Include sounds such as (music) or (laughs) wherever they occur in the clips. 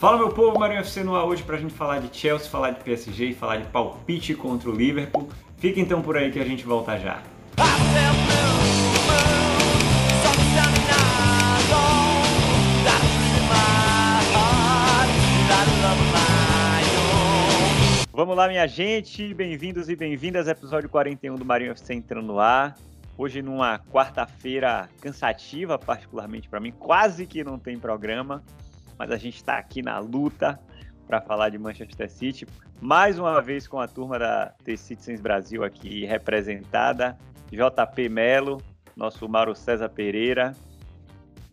Fala meu povo, Marinho FC no ar hoje pra gente falar de Chelsea, falar de PSG e falar de palpite contra o Liverpool. Fica então por aí que a gente volta já. Vamos lá, minha gente, bem-vindos e bem-vindas ao episódio 41 do Marinho FC entrando no ar. Hoje numa quarta-feira cansativa, particularmente para mim, quase que não tem programa mas a gente está aqui na luta para falar de Manchester City. Mais uma vez com a turma da The Citizens Brasil aqui representada, JP Melo, nosso Mauro César Pereira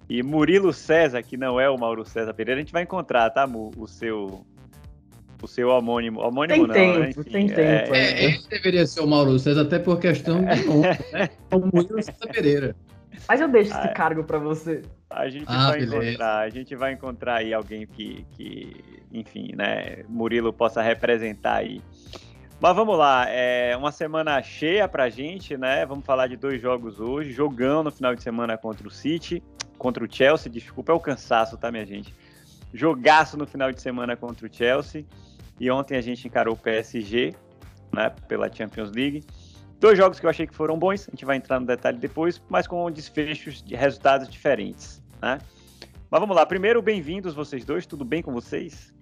e Murilo César, que não é o Mauro César Pereira. A gente vai encontrar, tá, o seu o seu homônimo. Homônimo tem não, tempo, né? tem tempo. É, é, é, deveria ser o Mauro César, até por questão de nome, né? (laughs) O Murilo César Pereira. Mas eu deixo esse ah, cargo para você. A gente ah, vai beleza. encontrar, a gente vai encontrar aí alguém que, que, enfim, né, Murilo possa representar aí. Mas vamos lá, é uma semana cheia pra gente, né? Vamos falar de dois jogos hoje. Jogão no final de semana contra o City, contra o Chelsea, desculpa, é o cansaço, tá, minha gente? Jogaço no final de semana contra o Chelsea. E ontem a gente encarou o PSG, né, pela Champions League. Dois jogos que eu achei que foram bons, a gente vai entrar no detalhe depois, mas com desfechos de resultados diferentes, né? Mas vamos lá, primeiro, bem-vindos vocês dois, tudo bem com vocês?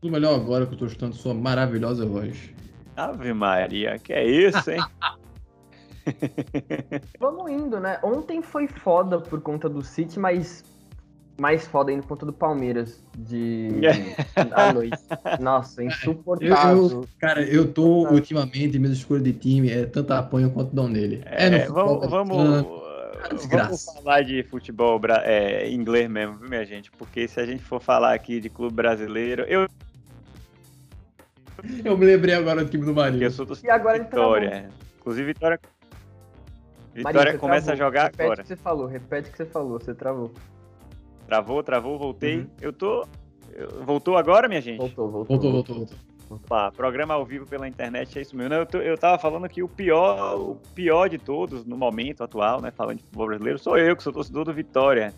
Tudo melhor agora que eu estou escutando sua maravilhosa voz. Ave Maria, que é isso, hein? (laughs) (laughs) Vamos indo, né? Ontem foi foda por conta do City, mas mais foda ainda por conta do Palmeiras de à noite. Nossa, insuportável. Eu, eu, cara, eu tô ultimamente, minha escolha de time é tanto apanho quanto dão nele. É, é vamos, vamos, vamos falar de futebol é, inglês mesmo, viu, minha gente? Porque se a gente for falar aqui de clube brasileiro, eu eu me lembrei agora do time do Marinho. Eu sou do e agora Vitória. Inclusive, Vitória. Vitória Marinho, começa travou. a jogar repete agora. Repete o que você falou, repete o que você falou, você travou. Travou, travou, voltei. Uhum. Eu tô. Voltou agora, minha gente? Voltou, voltou. Voltou, voltou, voltou. Opa, programa ao vivo pela internet é isso mesmo. Eu, tô, eu tava falando que o pior, o pior de todos no momento atual, né? Falando de futebol brasileiro, sou eu, que sou torcedor do Vitória.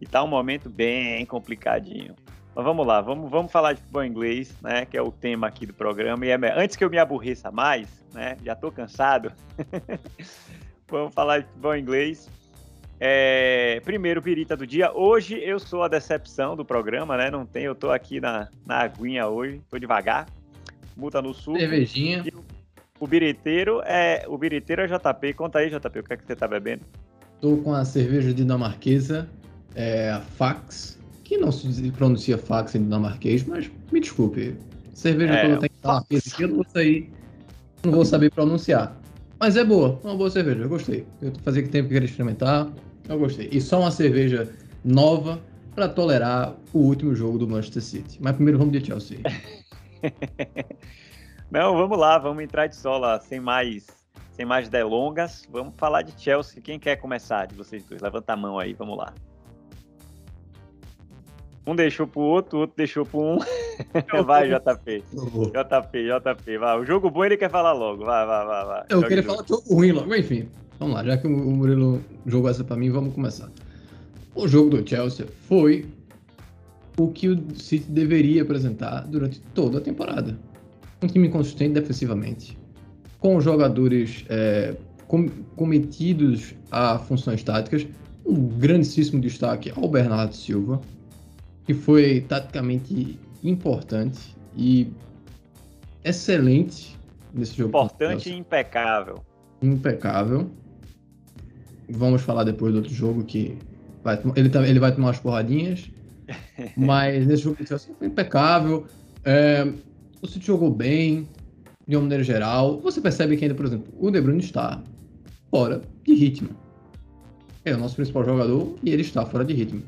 E tá um momento bem complicadinho. Mas vamos lá, vamos, vamos falar de futebol inglês, né? Que é o tema aqui do programa. E é, antes que eu me aborreça mais, né? Já tô cansado. (laughs) vamos falar de futebol inglês. É, primeiro, pirita do dia. Hoje eu sou a decepção do programa, né? Não tem, eu tô aqui na, na aguinha hoje, tô devagar. Multa no sul. Cervejinha. O, o biriteiro é. O biriteiro é JP. Conta aí, JP, o que é que você tá bebendo? Tô com a cerveja dinamarquesa, é, a Fax, que não se pronuncia Fax em dinamarquês, mas me desculpe. Cerveja é, tem dinamarquesa aqui, eu não vou sair. Não vou saber pronunciar. Mas é boa, uma boa cerveja, eu gostei. Eu fazia tempo que queria experimentar. Eu gostei. E só uma cerveja nova para tolerar o último jogo do Manchester City. Mas primeiro vamos de Chelsea. (laughs) Não, vamos lá, vamos entrar de sola sem mais, sem mais delongas. Vamos falar de Chelsea. Quem quer começar de vocês dois? Levanta a mão aí, vamos lá. Um deixou pro outro, o outro deixou pro um. (laughs) vai, JP. JP, JP, vai. O jogo bom ele quer falar logo. Vai, vai, vai, vai. Eu queria falar jogo ruim logo, enfim. Vamos lá, já que o Murilo jogou essa para mim, vamos começar. O jogo do Chelsea foi o que o City deveria apresentar durante toda a temporada. Um time consistente defensivamente, com jogadores é, com, cometidos a funções táticas. Um grandíssimo destaque ao Bernardo Silva, que foi taticamente importante e excelente nesse jogo. Importante e impecável. Impecável. Vamos falar depois do outro jogo que vai, ele, ele vai tomar umas porradinhas. (laughs) mas nesse jogo assim, foi impecável. É, o City jogou bem, de uma maneira geral. Você percebe que ainda, por exemplo, o De Bruyne está fora de ritmo. É o nosso principal jogador e ele está fora de ritmo.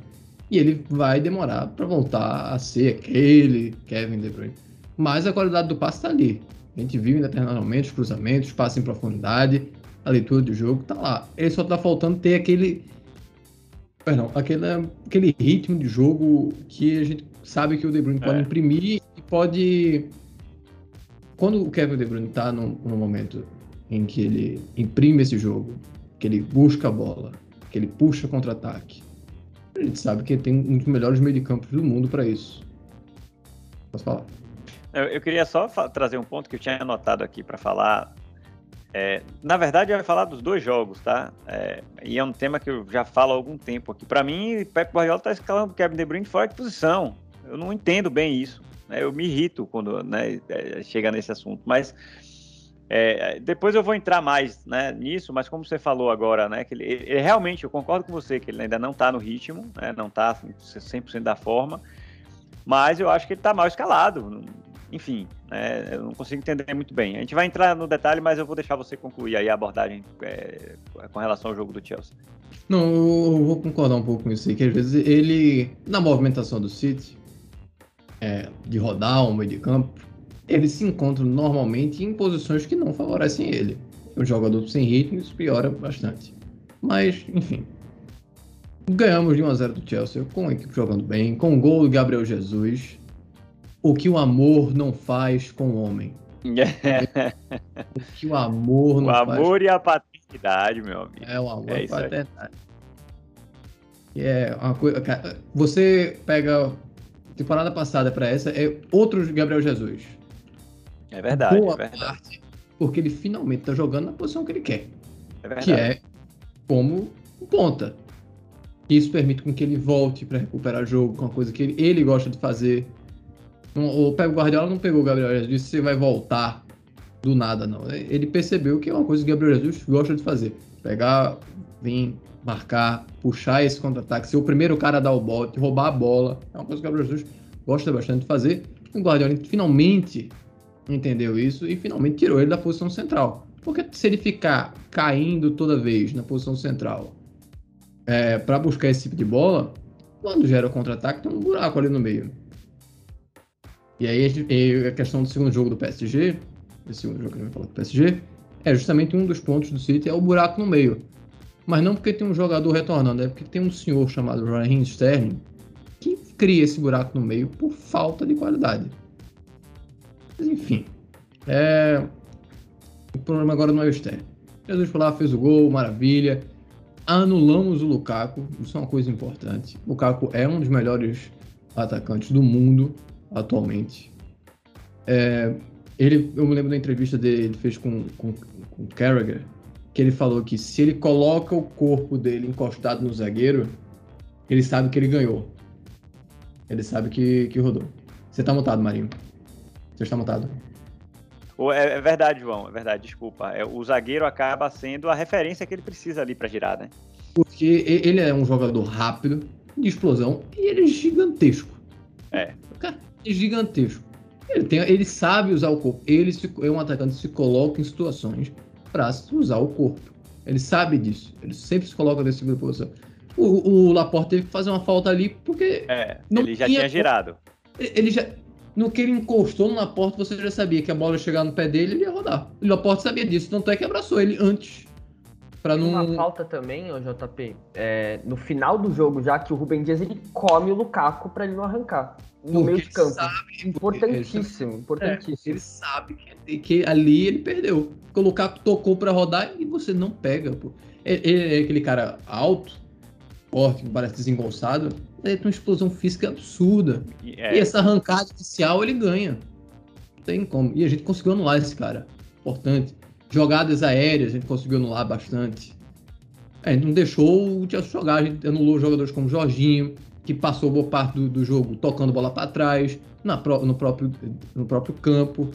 E ele vai demorar para voltar a ser aquele Kevin De Bruyne. Mas a qualidade do passe está ali. A gente viu em determinados momentos, cruzamentos, passe em profundidade a leitura do jogo tá lá. Ele só tá faltando ter aquele. Perdão, aquele, aquele ritmo de jogo que a gente sabe que o De Bruyne é. pode imprimir e pode. Quando o Kevin De Bruyne tá no, no momento em que ele imprime esse jogo, que ele busca a bola, que ele puxa contra-ataque, A gente sabe que tem um dos melhores meio de campos do mundo para isso. Posso falar? Eu, eu queria só trazer um ponto que eu tinha anotado aqui para falar. É, na verdade, eu ia falar dos dois jogos, tá? É, e é um tema que eu já falo há algum tempo aqui. Para mim, Pep Guardiola está escalando Kevin De Bruyne fora de posição. Eu não entendo bem isso. Né? Eu me irrito quando né, é, chega nesse assunto. Mas é, depois eu vou entrar mais né, nisso, mas como você falou agora, né, que ele, ele, realmente, eu concordo com você, que ele ainda não está no ritmo, né, não está 100% da forma, mas eu acho que ele está mal escalado enfim, né, eu não consigo entender muito bem. A gente vai entrar no detalhe, mas eu vou deixar você concluir aí a abordagem é, com relação ao jogo do Chelsea. Não, eu vou concordar um pouco com isso aí, que às vezes ele, na movimentação do City, é, de rodar um meio de campo, ele se encontra normalmente em posições que não favorecem ele. O jogador sem ritmo, isso piora bastante. Mas, enfim. Ganhamos de 1 a 0 do Chelsea, com a equipe jogando bem, com o gol do Gabriel Jesus o que o amor não faz com o homem. (laughs) o que o amor não faz. O amor e a paternidade, meu amigo. É o amor é e a paternidade. É uma coisa. Você pega temporada passada para essa, é outro Gabriel Jesus. É verdade, Boa é verdade. Parte, porque ele finalmente tá jogando na posição que ele quer. É verdade. Que é como ponta. Isso permite com que ele volte para recuperar jogo, com a coisa que ele, ele gosta de fazer. O Pep Guardiola não pegou o Gabriel Jesus e disse você vai voltar do nada, não. Ele percebeu que é uma coisa que o Gabriel Jesus gosta de fazer. Pegar, vir, marcar, puxar esse contra-ataque, ser o primeiro cara a dar o bote, roubar a bola. É uma coisa que o Gabriel Jesus gosta bastante de fazer. O Guardiola finalmente entendeu isso e finalmente tirou ele da posição central. Porque se ele ficar caindo toda vez na posição central é, para buscar esse tipo de bola, quando gera o contra-ataque, tem um buraco ali no meio. E aí a questão do segundo jogo do PSG, esse segundo jogo que a gente vai falar do PSG, é justamente um dos pontos do City, é o buraco no meio. Mas não porque tem um jogador retornando, é porque tem um senhor chamado Raheem Sterling que cria esse buraco no meio por falta de qualidade. Mas enfim, é... o problema agora não é o Sterling. Jesus foi lá, fez o gol, maravilha. Anulamos o Lukaku, isso é uma coisa importante. O Lukaku é um dos melhores atacantes do mundo atualmente. É, ele, eu me lembro da entrevista dele, ele fez com, com, com o Carragher, que ele falou que se ele coloca o corpo dele encostado no zagueiro, ele sabe que ele ganhou. Ele sabe que, que rodou. Você tá mutado, Marinho. Você está mutado. É, é verdade, João, é verdade, desculpa. É, o zagueiro acaba sendo a referência que ele precisa ali para girar, né? Porque ele é um jogador rápido, de explosão, e ele é gigantesco. É. É gigantesco. Ele, tem, ele sabe usar o corpo. Ele se, é um atacante que se coloca em situações para usar o corpo. Ele sabe disso. Ele sempre se coloca nesse tipo de posição. O, o Laporte teve que fazer uma falta ali porque. É, ele já tinha, tinha girado. Ele já. No que ele encostou no Laporte, você já sabia que a bola ia chegar no pé dele e ele ia rodar. O Laporte sabia disso, tanto é que abraçou ele antes. Pra não... Uma falta também, o JP, é, no final do jogo, já que o Rubem Dias ele come o Lukaku para ele não arrancar no porque meio de campo. Sabe, importantíssimo, ele, importantíssimo. É, ele sabe que, que, ali ele perdeu. Porque o Lukaku tocou para rodar e você não pega. Pô. Ele, ele, é aquele cara alto, forte, que parece desengonçado, ele tem uma explosão física absurda. É. E essa arrancada inicial ele ganha. Não tem como. E a gente conseguiu anular esse cara. Importante. Jogadas aéreas a gente conseguiu anular bastante. É, a gente não deixou o Chelsea jogar, a gente anulou jogadores como Jorginho, que passou boa parte do, do jogo tocando bola para trás, na, no, próprio, no próprio campo.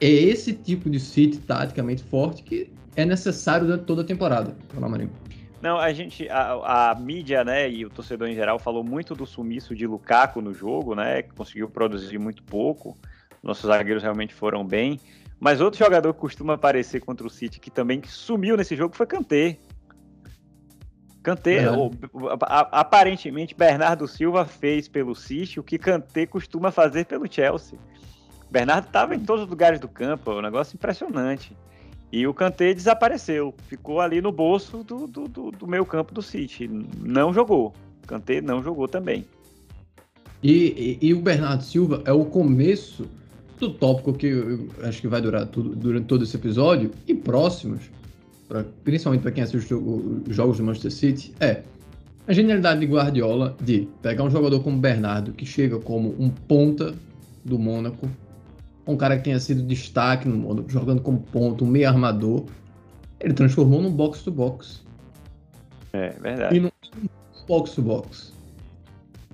É esse tipo de City taticamente forte que é necessário durante toda a temporada. Fala, Marinho. Não, a gente, a, a, mídia, né, e o torcedor em geral falou muito do sumiço de Lukaku no jogo, né, que conseguiu produzir muito pouco. Nossos zagueiros realmente foram bem. Mas outro jogador que costuma aparecer contra o City que também sumiu nesse jogo foi Kanté. Kanté, é. aparentemente, Bernardo Silva fez pelo City o que Kanté costuma fazer pelo Chelsea. Bernardo estava em todos os lugares do campo, um negócio impressionante. E o Kanté desapareceu, ficou ali no bolso do, do, do, do meio campo do City. Não jogou. Kanté não jogou também. E, e, e, o Bernardo Silva é o começo do tópico que eu acho que vai durar tudo, durante todo esse episódio e próximos, pra, principalmente para quem assiste os jogos do Manchester City, é A genialidade de Guardiola de pegar um jogador como Bernardo, que chega como um ponta do Mônaco, um cara que tenha sido destaque no Mônaco, jogando como ponta, um meio armador, ele transformou num box-to-box. É, verdade. E num box-to-box.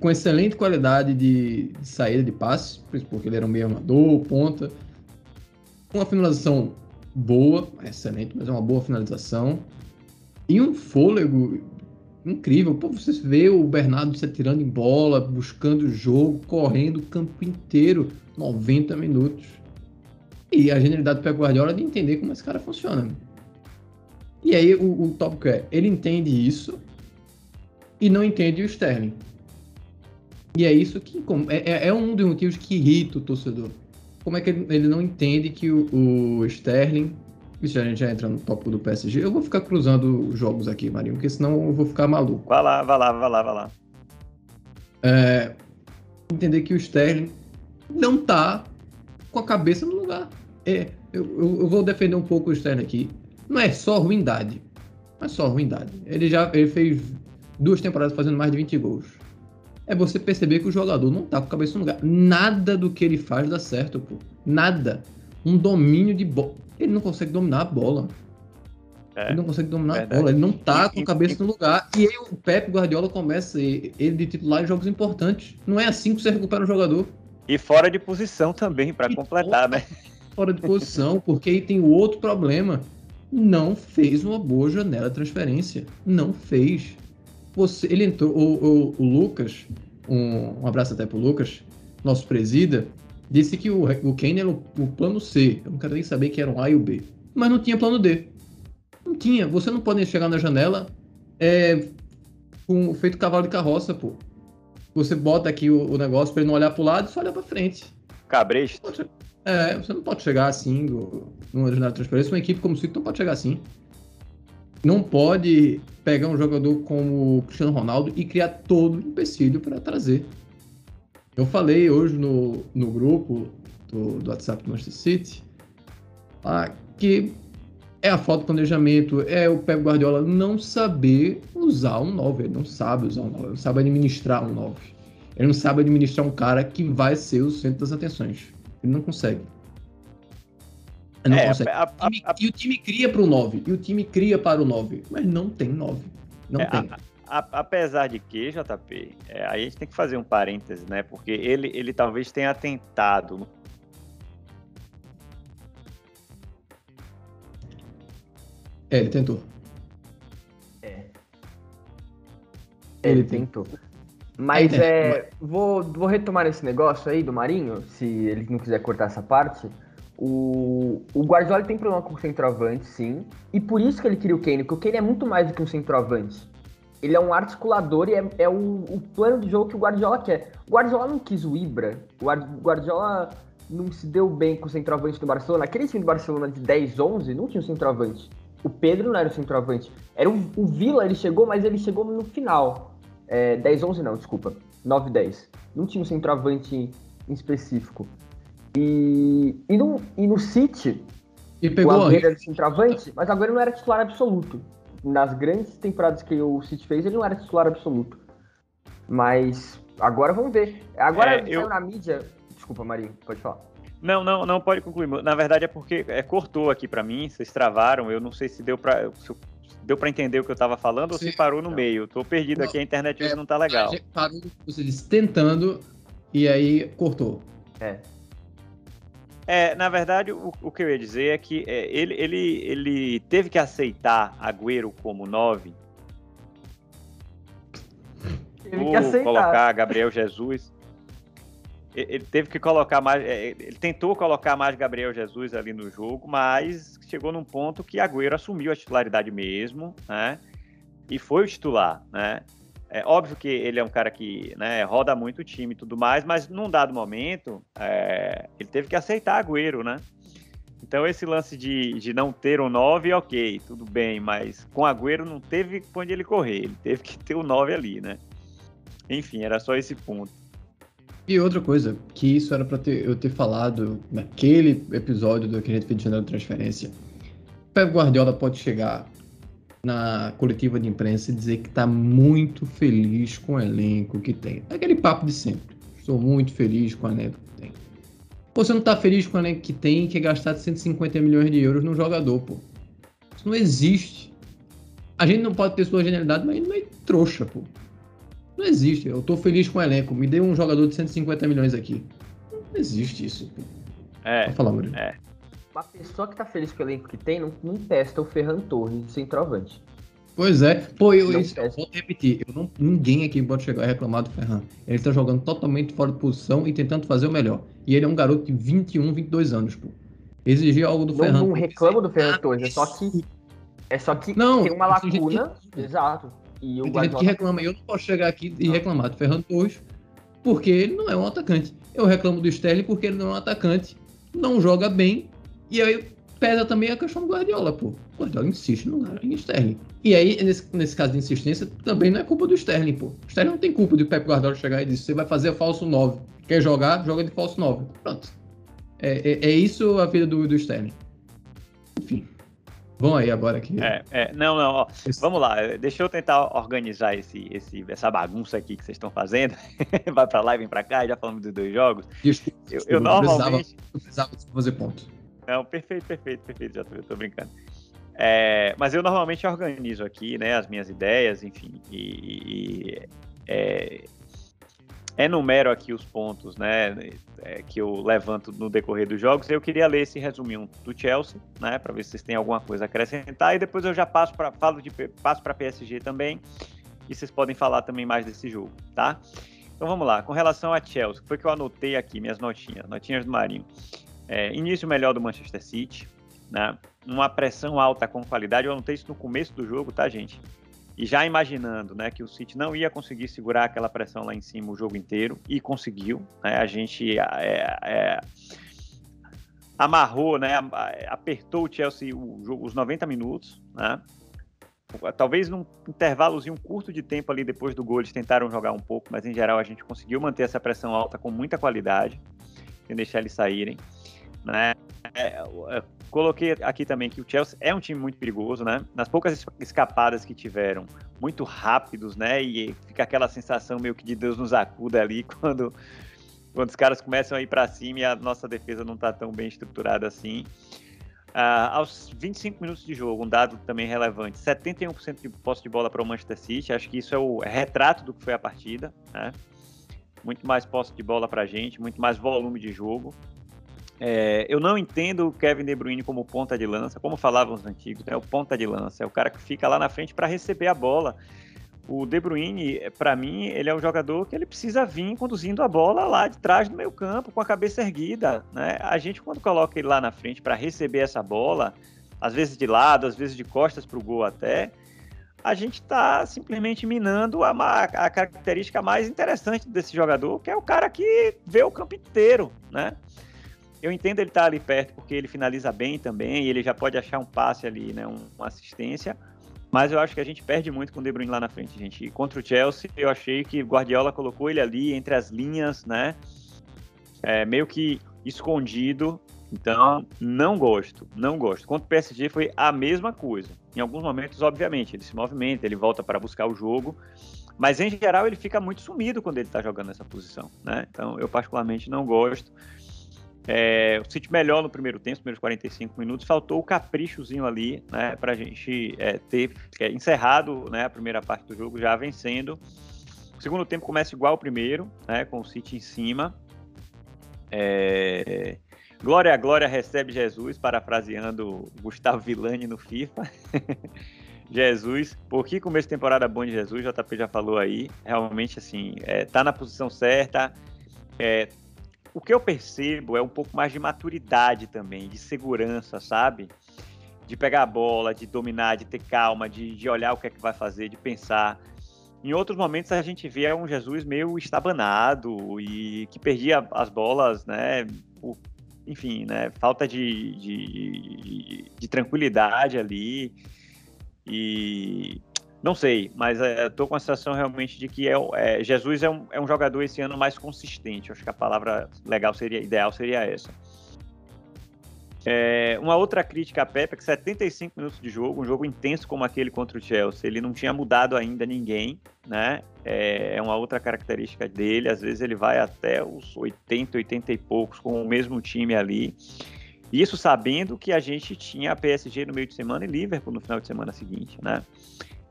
Com excelente qualidade de, saída de passe, porque ele era um meio armador, ponta. Uma finalização boa, excelente, mas é uma boa finalização. E um fôlego incrível. Pô, você vê o Bernardo se atirando em bola, buscando o jogo, correndo o campo inteiro, 90 minutos. E a genialidade do Pep Guardiola é de entender como esse cara funciona. E aí o, o tópico é, ele entende isso e não entende o Sterling. E é isso que é, é, é um dos motivos que irrita o torcedor. Como é que ele, ele não entende que o, o Sterling isso a gente já entra no tópico do PSG. Eu vou ficar cruzando os jogos aqui, Marinho, porque senão eu vou ficar maluco. Vai lá, vai lá, vai lá, vai lá. É, entender que o Sterling não tá com a cabeça no lugar. É, eu, eu, eu, vou defender um pouco o Sterling aqui. Não é só ruindade. Não é só ruindade. Ele já ele fez duas temporadas fazendo mais de 20 gols. É você perceber que o jogador não tá com a cabeça no lugar. Nada do que ele faz dá certo, pô. Nada. Um domínio de bola. Ele não consegue dominar a bola. É, ele não consegue dominar verdade. a bola, ele não tá com a cabeça no lugar. E aí o Pepe Guardiola começa ele de titular em jogos importantes. Não é assim que você recupera um jogador. E fora de posição também, para completar, fora, né? Fora de posição, porque aí tem o outro problema. Não fez uma boa janela de transferência. Não fez. Você, ele entrou, o, o, o Lucas, um, um abraço até pro Lucas, nosso presida, disse que o, o Kane era o, o, plano C. Eu não quero nem saber que era um A e o B. Mas não tinha plano D. Não tinha. Você não pode chegar na janela é, com feito cavalo de carroça, pô. Você bota aqui o, o negócio para ele não olhar pro lado e só olhar para frente. Cabresto. É, você não pode chegar assim numa janela de transferência. Uma equipe como o City não pode chegar assim. Não pode pegar um jogador como o Cristiano Ronaldo e criar todo o empecilho para trazer. Eu falei hoje no, no grupo do, do WhatsApp do Manchester City ah, que é a falta de planejamento, é o Pep Guardiola não saber usar um 9, ele não sabe usar um 9, ele não sabe administrar um 9. Ele não sabe administrar um cara que vai ser o centro das atenções. Ele não consegue. Não é, consegue. A, a, a, e o time cria para o 9, e o time cria para o 9, mas não tem 9. Não é, tem apesar de que, JP, é, aí a gente tem que fazer um parêntese, né? Porque ele, ele talvez tenha tentado. É, ele tentou. É. Ele, ele tentou. Mas é, vou, vou retomar esse negócio aí do Marinho, se ele não quiser cortar essa parte. O, o Guardiola tem problema com o centroavante, sim. E por isso que ele queria o Kane, porque o Kane é muito mais do que um centroavante ele é um articulador e é, é o, o, plano de jogo que o Guardiola quer. O Guardiola não quis o Ibra, o Guardiola não se deu bem com o centroavante do Barcelona. Aquele time do Barcelona de 10, 11 não tinha o centroavante. O Pedro não era o centroavante. Era o, o Vila, ele chegou, mas ele chegou no final. É, 10, 11 não, desculpa. 9, 10. Não tinha um centroavante em específico. E, e, no, e no City, e pegou o Agüero era centroavante, mas o Agüero não era titular absoluto nas grandes temporadas que o City fez, ele não era titular absoluto. Mas agora vamos ver. Agora é, eu... na mídia. Desculpa, Marinho, pode falar. Não, não, não pode concluir. Na verdade é porque é, cortou aqui para mim, vocês travaram. Eu não sei se deu para deu para entender o que eu estava falando Sim. ou se parou no não. meio. Tô perdido não, aqui, a internet é, não tá legal. Parou, você disse tentando e aí cortou. É. É, na verdade, o, o que eu ia dizer é que é, ele, ele, ele teve que aceitar Agüero como 9. Teve que aceitar. colocar Gabriel Jesus. Ele teve que colocar mais. É, ele tentou colocar mais Gabriel Jesus ali no jogo, mas chegou num ponto que Agüero assumiu a titularidade mesmo, né? E foi o titular, né? É óbvio que ele é um cara que né, roda muito o time e tudo mais, mas num dado momento é, ele teve que aceitar Agüero, né? Então esse lance de, de não ter um 9, ok, tudo bem, mas com Agüero não teve onde ele correr, ele teve que ter o um 9 ali, né? Enfim, era só esse ponto. E outra coisa, que isso era para eu ter falado naquele episódio do que a gente de transferência. Pep Guardiola pode chegar na coletiva de imprensa e dizer que está muito feliz com o elenco que tem. Aquele papo de sempre. Estou muito feliz com o elenco que tem. Pô, você não está feliz com o elenco que tem que é gastar 150 milhões de euros num jogador, pô. Isso não existe. A gente não pode ter sua genialidade, mas não é trouxa, pô. Não existe. Eu estou feliz com o elenco. Me dê um jogador de 150 milhões aqui. Não existe isso, pô. É. Falar. É. Uma pessoa que tá feliz com o elenco que tem não, não testa o Ferran Torres de centroavante. Pois é. Pô, eu, isso, eu vou repetir. Eu não, ninguém aqui pode chegar e reclamar do Ferran. Ele tá jogando totalmente fora de posição e tentando fazer o melhor. E ele é um garoto de 21, 22 anos, pô. Exigir algo do Não, Ferran. não reclamo do Ferran Torres, é só que. É só que Não, tem uma gente lacuna. Exato. E o Tem gente que reclama. Eu não posso chegar aqui e Não. reclamar do Ferran Torres porque ele não é um atacante. Eu reclamo do Sterling porque ele não é um atacante. Não joga bem. E aí pesa também a questão do Guardiola, pô. O Guardiola insiste no em Sterling. E aí, nesse, nesse caso de insistência, também não é culpa do Sterling, pô. O Sterling não tem culpa de o Pep Guardiola chegar e dizer, você vai fazer falso 9. Quer jogar? Joga de falso 9. Pronto. É, é, é isso a vida do, do Sterling. Enfim. Vamos aí agora aqui. É, é, não, não, ó, vamos lá, deixa eu tentar organizar esse, esse, essa bagunça aqui que vocês estão fazendo. (laughs) Vai pra lá e vem pra cá, já falamos dos dois jogos. Desculpa, Eu, desculpa, eu não precisava, normalmente. não precisava fazer ponto. Não, perfeito, perfeito, perfeito, já tô, tô brincando. É, mas eu normalmente organizo aqui, né, as minhas ideias, enfim, e, e é, enumero aqui os pontos, né, é, que eu levanto no decorrer dos jogos. Eu queria ler esse resuminho do Chelsea, né, para ver se vocês têm alguma coisa a acrescentar, e depois eu já passo para falo de passo para PSG também, e vocês podem falar também mais desse jogo, tá? Então vamos lá, com relação a Chelsea, foi que eu anotei aqui minhas notinhas, notinhas do Marinho. É, início melhor do Manchester City, né? Uma pressão alta com qualidade. Eu anotei isso no começo do jogo, tá, gente? E já imaginando, né, que o City não ia conseguir segurar aquela pressão lá em cima o jogo inteiro e conseguiu. Né? A gente é, é, amarrou, né, apertou o Chelsea o jogo, os 90 minutos, né? Talvez num intervalozinho curto de tempo ali depois do gol eles tentaram jogar um pouco, mas em geral a gente conseguiu manter essa pressão alta com muita qualidade, sem deixar eles saírem. Né? É, é, coloquei aqui também que o Chelsea é um time muito perigoso, né? Nas poucas escapadas que tiveram, muito rápidos, né? E fica aquela sensação meio que de Deus nos acuda ali (laughs) quando, quando os caras começam a ir para cima e a nossa defesa não está tão bem estruturada assim. Uh, aos 25 minutos de jogo, um dado também relevante, 71% de posse de bola para o Manchester City, acho que isso é o retrato do que foi a partida, né? Muito mais posse de bola para a gente, muito mais volume de jogo. É, eu não entendo o Kevin De Bruyne como ponta de lança, como falavam os antigos, né? O ponta de lança é o cara que fica lá na frente para receber a bola. O De Bruyne, para mim, ele é um jogador que ele precisa vir conduzindo a bola lá de trás do meio campo, com a cabeça erguida, né? A gente, quando coloca ele lá na frente para receber essa bola, às vezes de lado, às vezes de costas para o gol até, a gente está simplesmente minando a, a, característica mais interessante desse jogador, que é o cara que vê o campo inteiro, né? Eu entendo ele estar tá ali perto porque ele finaliza bem também, ele já pode achar um passe ali, né, um, uma assistência, mas eu acho que a gente perde muito com o De Bruyne lá na frente, gente. E contra o Chelsea, eu achei que Guardiola colocou ele ali entre as linhas, né, é, meio que escondido, então não gosto, não gosto. Contra o PSG foi a mesma coisa. Em alguns momentos, obviamente, ele se movimenta, ele volta para buscar o jogo, mas em geral ele fica muito sumido quando ele está jogando nessa posição, né? Então eu particularmente não gosto. É, o City melhor no primeiro tempo, os primeiros 45 minutos, faltou o caprichozinho ali, né, para a gente é, ter é, encerrado né, a primeira parte do jogo já vencendo. O segundo tempo começa igual ao primeiro, né, com o City em cima. É, glória glória recebe Jesus, parafraseando Gustavo Villani no FIFA. (laughs) Jesus, por que começo de temporada bom de Jesus? O JP já falou aí. Realmente, assim, é, tá na posição certa. É, o que eu percebo é um pouco mais de maturidade também, de segurança, sabe? De pegar a bola, de dominar, de ter calma, de, de olhar o que é que vai fazer, de pensar. Em outros momentos a gente vê um Jesus meio estabanado e que perdia as bolas, né? Por, enfim, né? Falta de, de, de, de tranquilidade ali. E não sei, mas é, tô com a sensação realmente de que é, é, Jesus é um, é um jogador esse ano mais consistente. Acho que a palavra legal seria, ideal seria essa. É, uma outra crítica a Pepe é que 75 minutos de jogo, um jogo intenso como aquele contra o Chelsea, ele não tinha mudado ainda ninguém, né? É, é uma outra característica dele, às vezes ele vai até os 80, 80 e poucos com o mesmo time ali. Isso sabendo que a gente tinha PSG no meio de semana e Liverpool no final de semana seguinte, né?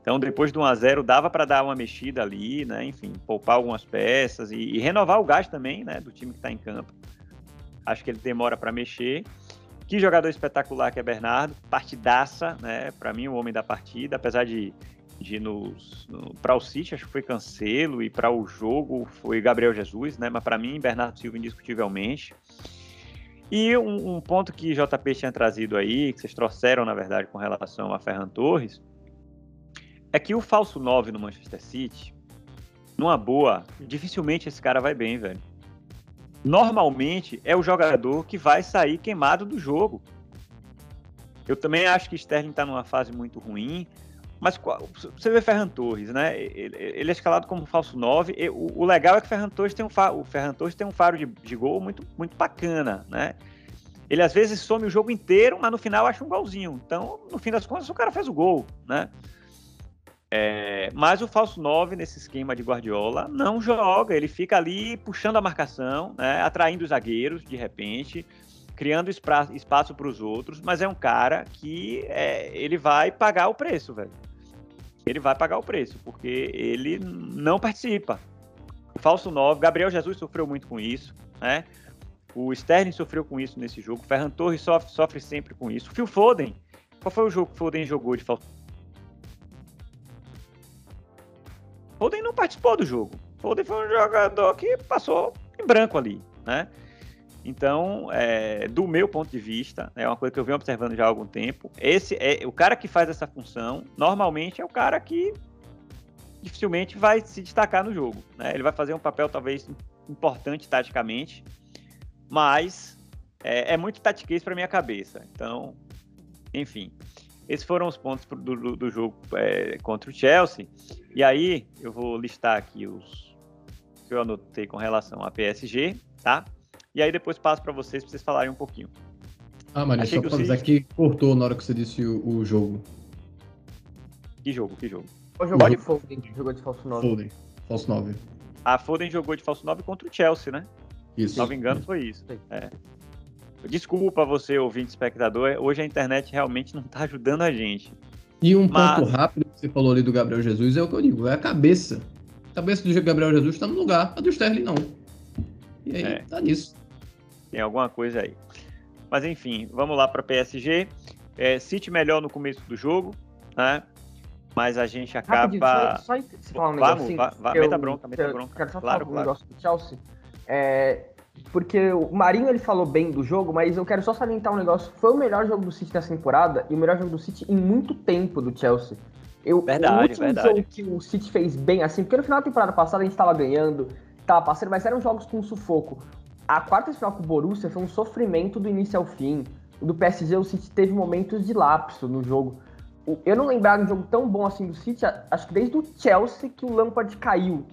Então, depois do 1 a 0 dava para dar uma mexida ali, né? Enfim, poupar algumas peças e, e renovar o gás também, né? Do time que está em campo. Acho que ele demora para mexer. Que jogador espetacular que é Bernardo, partidaça, né? Para mim, o homem da partida, apesar de, de nos. No, para o City, acho que foi Cancelo, e para o jogo foi Gabriel Jesus, né? Mas para mim, Bernardo Silva, indiscutivelmente. E um, um, ponto que JP tinha trazido aí, que vocês trouxeram, na verdade, com relação a Ferran Torres, é que o falso 9 no Manchester City, numa boa, dificilmente esse cara vai bem, velho. Normalmente é o jogador que vai sair queimado do jogo. Eu também acho que Sterling está numa fase muito ruim, mas você vê Ferran Torres, né? Ele é escalado como falso 9. O, legal é que Ferran Torres tem um faro, o Ferran Torres tem um faro de, de gol muito, muito bacana, né? Ele às vezes some o jogo inteiro, mas no final acha um golzinho. Então, no fim das contas, o cara fez o gol, né? É, mas o falso 9, nesse esquema de Guardiola, não joga. Ele fica ali puxando a marcação, né, atraindo os zagueiros, de repente, criando espaço para os outros. Mas é um cara que é, ele vai pagar o preço, velho. Ele vai pagar o preço, porque ele não participa. O falso 9, Gabriel Jesus sofreu muito com isso, né? O Sterling sofreu com isso nesse jogo. O Ferran Torres sofre, sofre sempre com isso. O Phil Foden, qual foi o jogo que o Foden jogou de falso Foden não participou do jogo. Foden foi um jogador que passou em branco ali, né? Então, é, do meu ponto de vista, é uma coisa que eu venho observando já há algum tempo. Esse é o cara que faz essa função. Normalmente é o cara que dificilmente vai se destacar no jogo. Né? Ele vai fazer um papel talvez importante taticamente, mas é, é muito tatiquês para minha cabeça. Então, enfim. Esses foram os pontos do, do, do jogo é, contra o Chelsea. E aí, eu vou listar aqui os que eu anotei com relação a PSG, tá? E aí depois passo para vocês, para vocês falarem um pouquinho. Ah, Maria, só para avisar que cortou na hora que você disse o, o jogo. Que jogo? Que jogo? O jogo de Foden, jogou de falso 9. Foden, falso 9. A Foden jogou de falso 9 contra o Chelsea, né? Isso. Se não me engano, foi isso. É. Desculpa você, ouvinte espectador, hoje a internet realmente não está ajudando a gente. E um Mas... ponto rápido que você falou ali do Gabriel Jesus é o que eu digo, é a cabeça. A cabeça do Gabriel Jesus está no lugar, a do Sterling não. E aí, é. tá nisso. Tem alguma coisa aí. Mas enfim, vamos lá para PSG. É, City melhor no começo do jogo, né? Mas a gente acaba. só, só se falar um negócio. Vamos, assim, meta bronca, meta bronca. Quero só claro, falar um claro. negócio do Chelsea. É, porque o Marinho ele falou bem do jogo, mas eu quero só salientar um negócio. Foi o melhor jogo do City dessa temporada e o melhor jogo do City em muito tempo do Chelsea. Eu, verdade, o último verdade. jogo que o City fez bem assim, porque no final da temporada passada a gente tava ganhando, tava passando, mas eram jogos com sufoco. A quarta final com o Borussia foi um sofrimento do início ao fim. O do PSG, o City teve momentos de lapso no jogo. Eu não lembrava de um jogo tão bom assim do City, acho que desde o Chelsea que o Lampard caiu.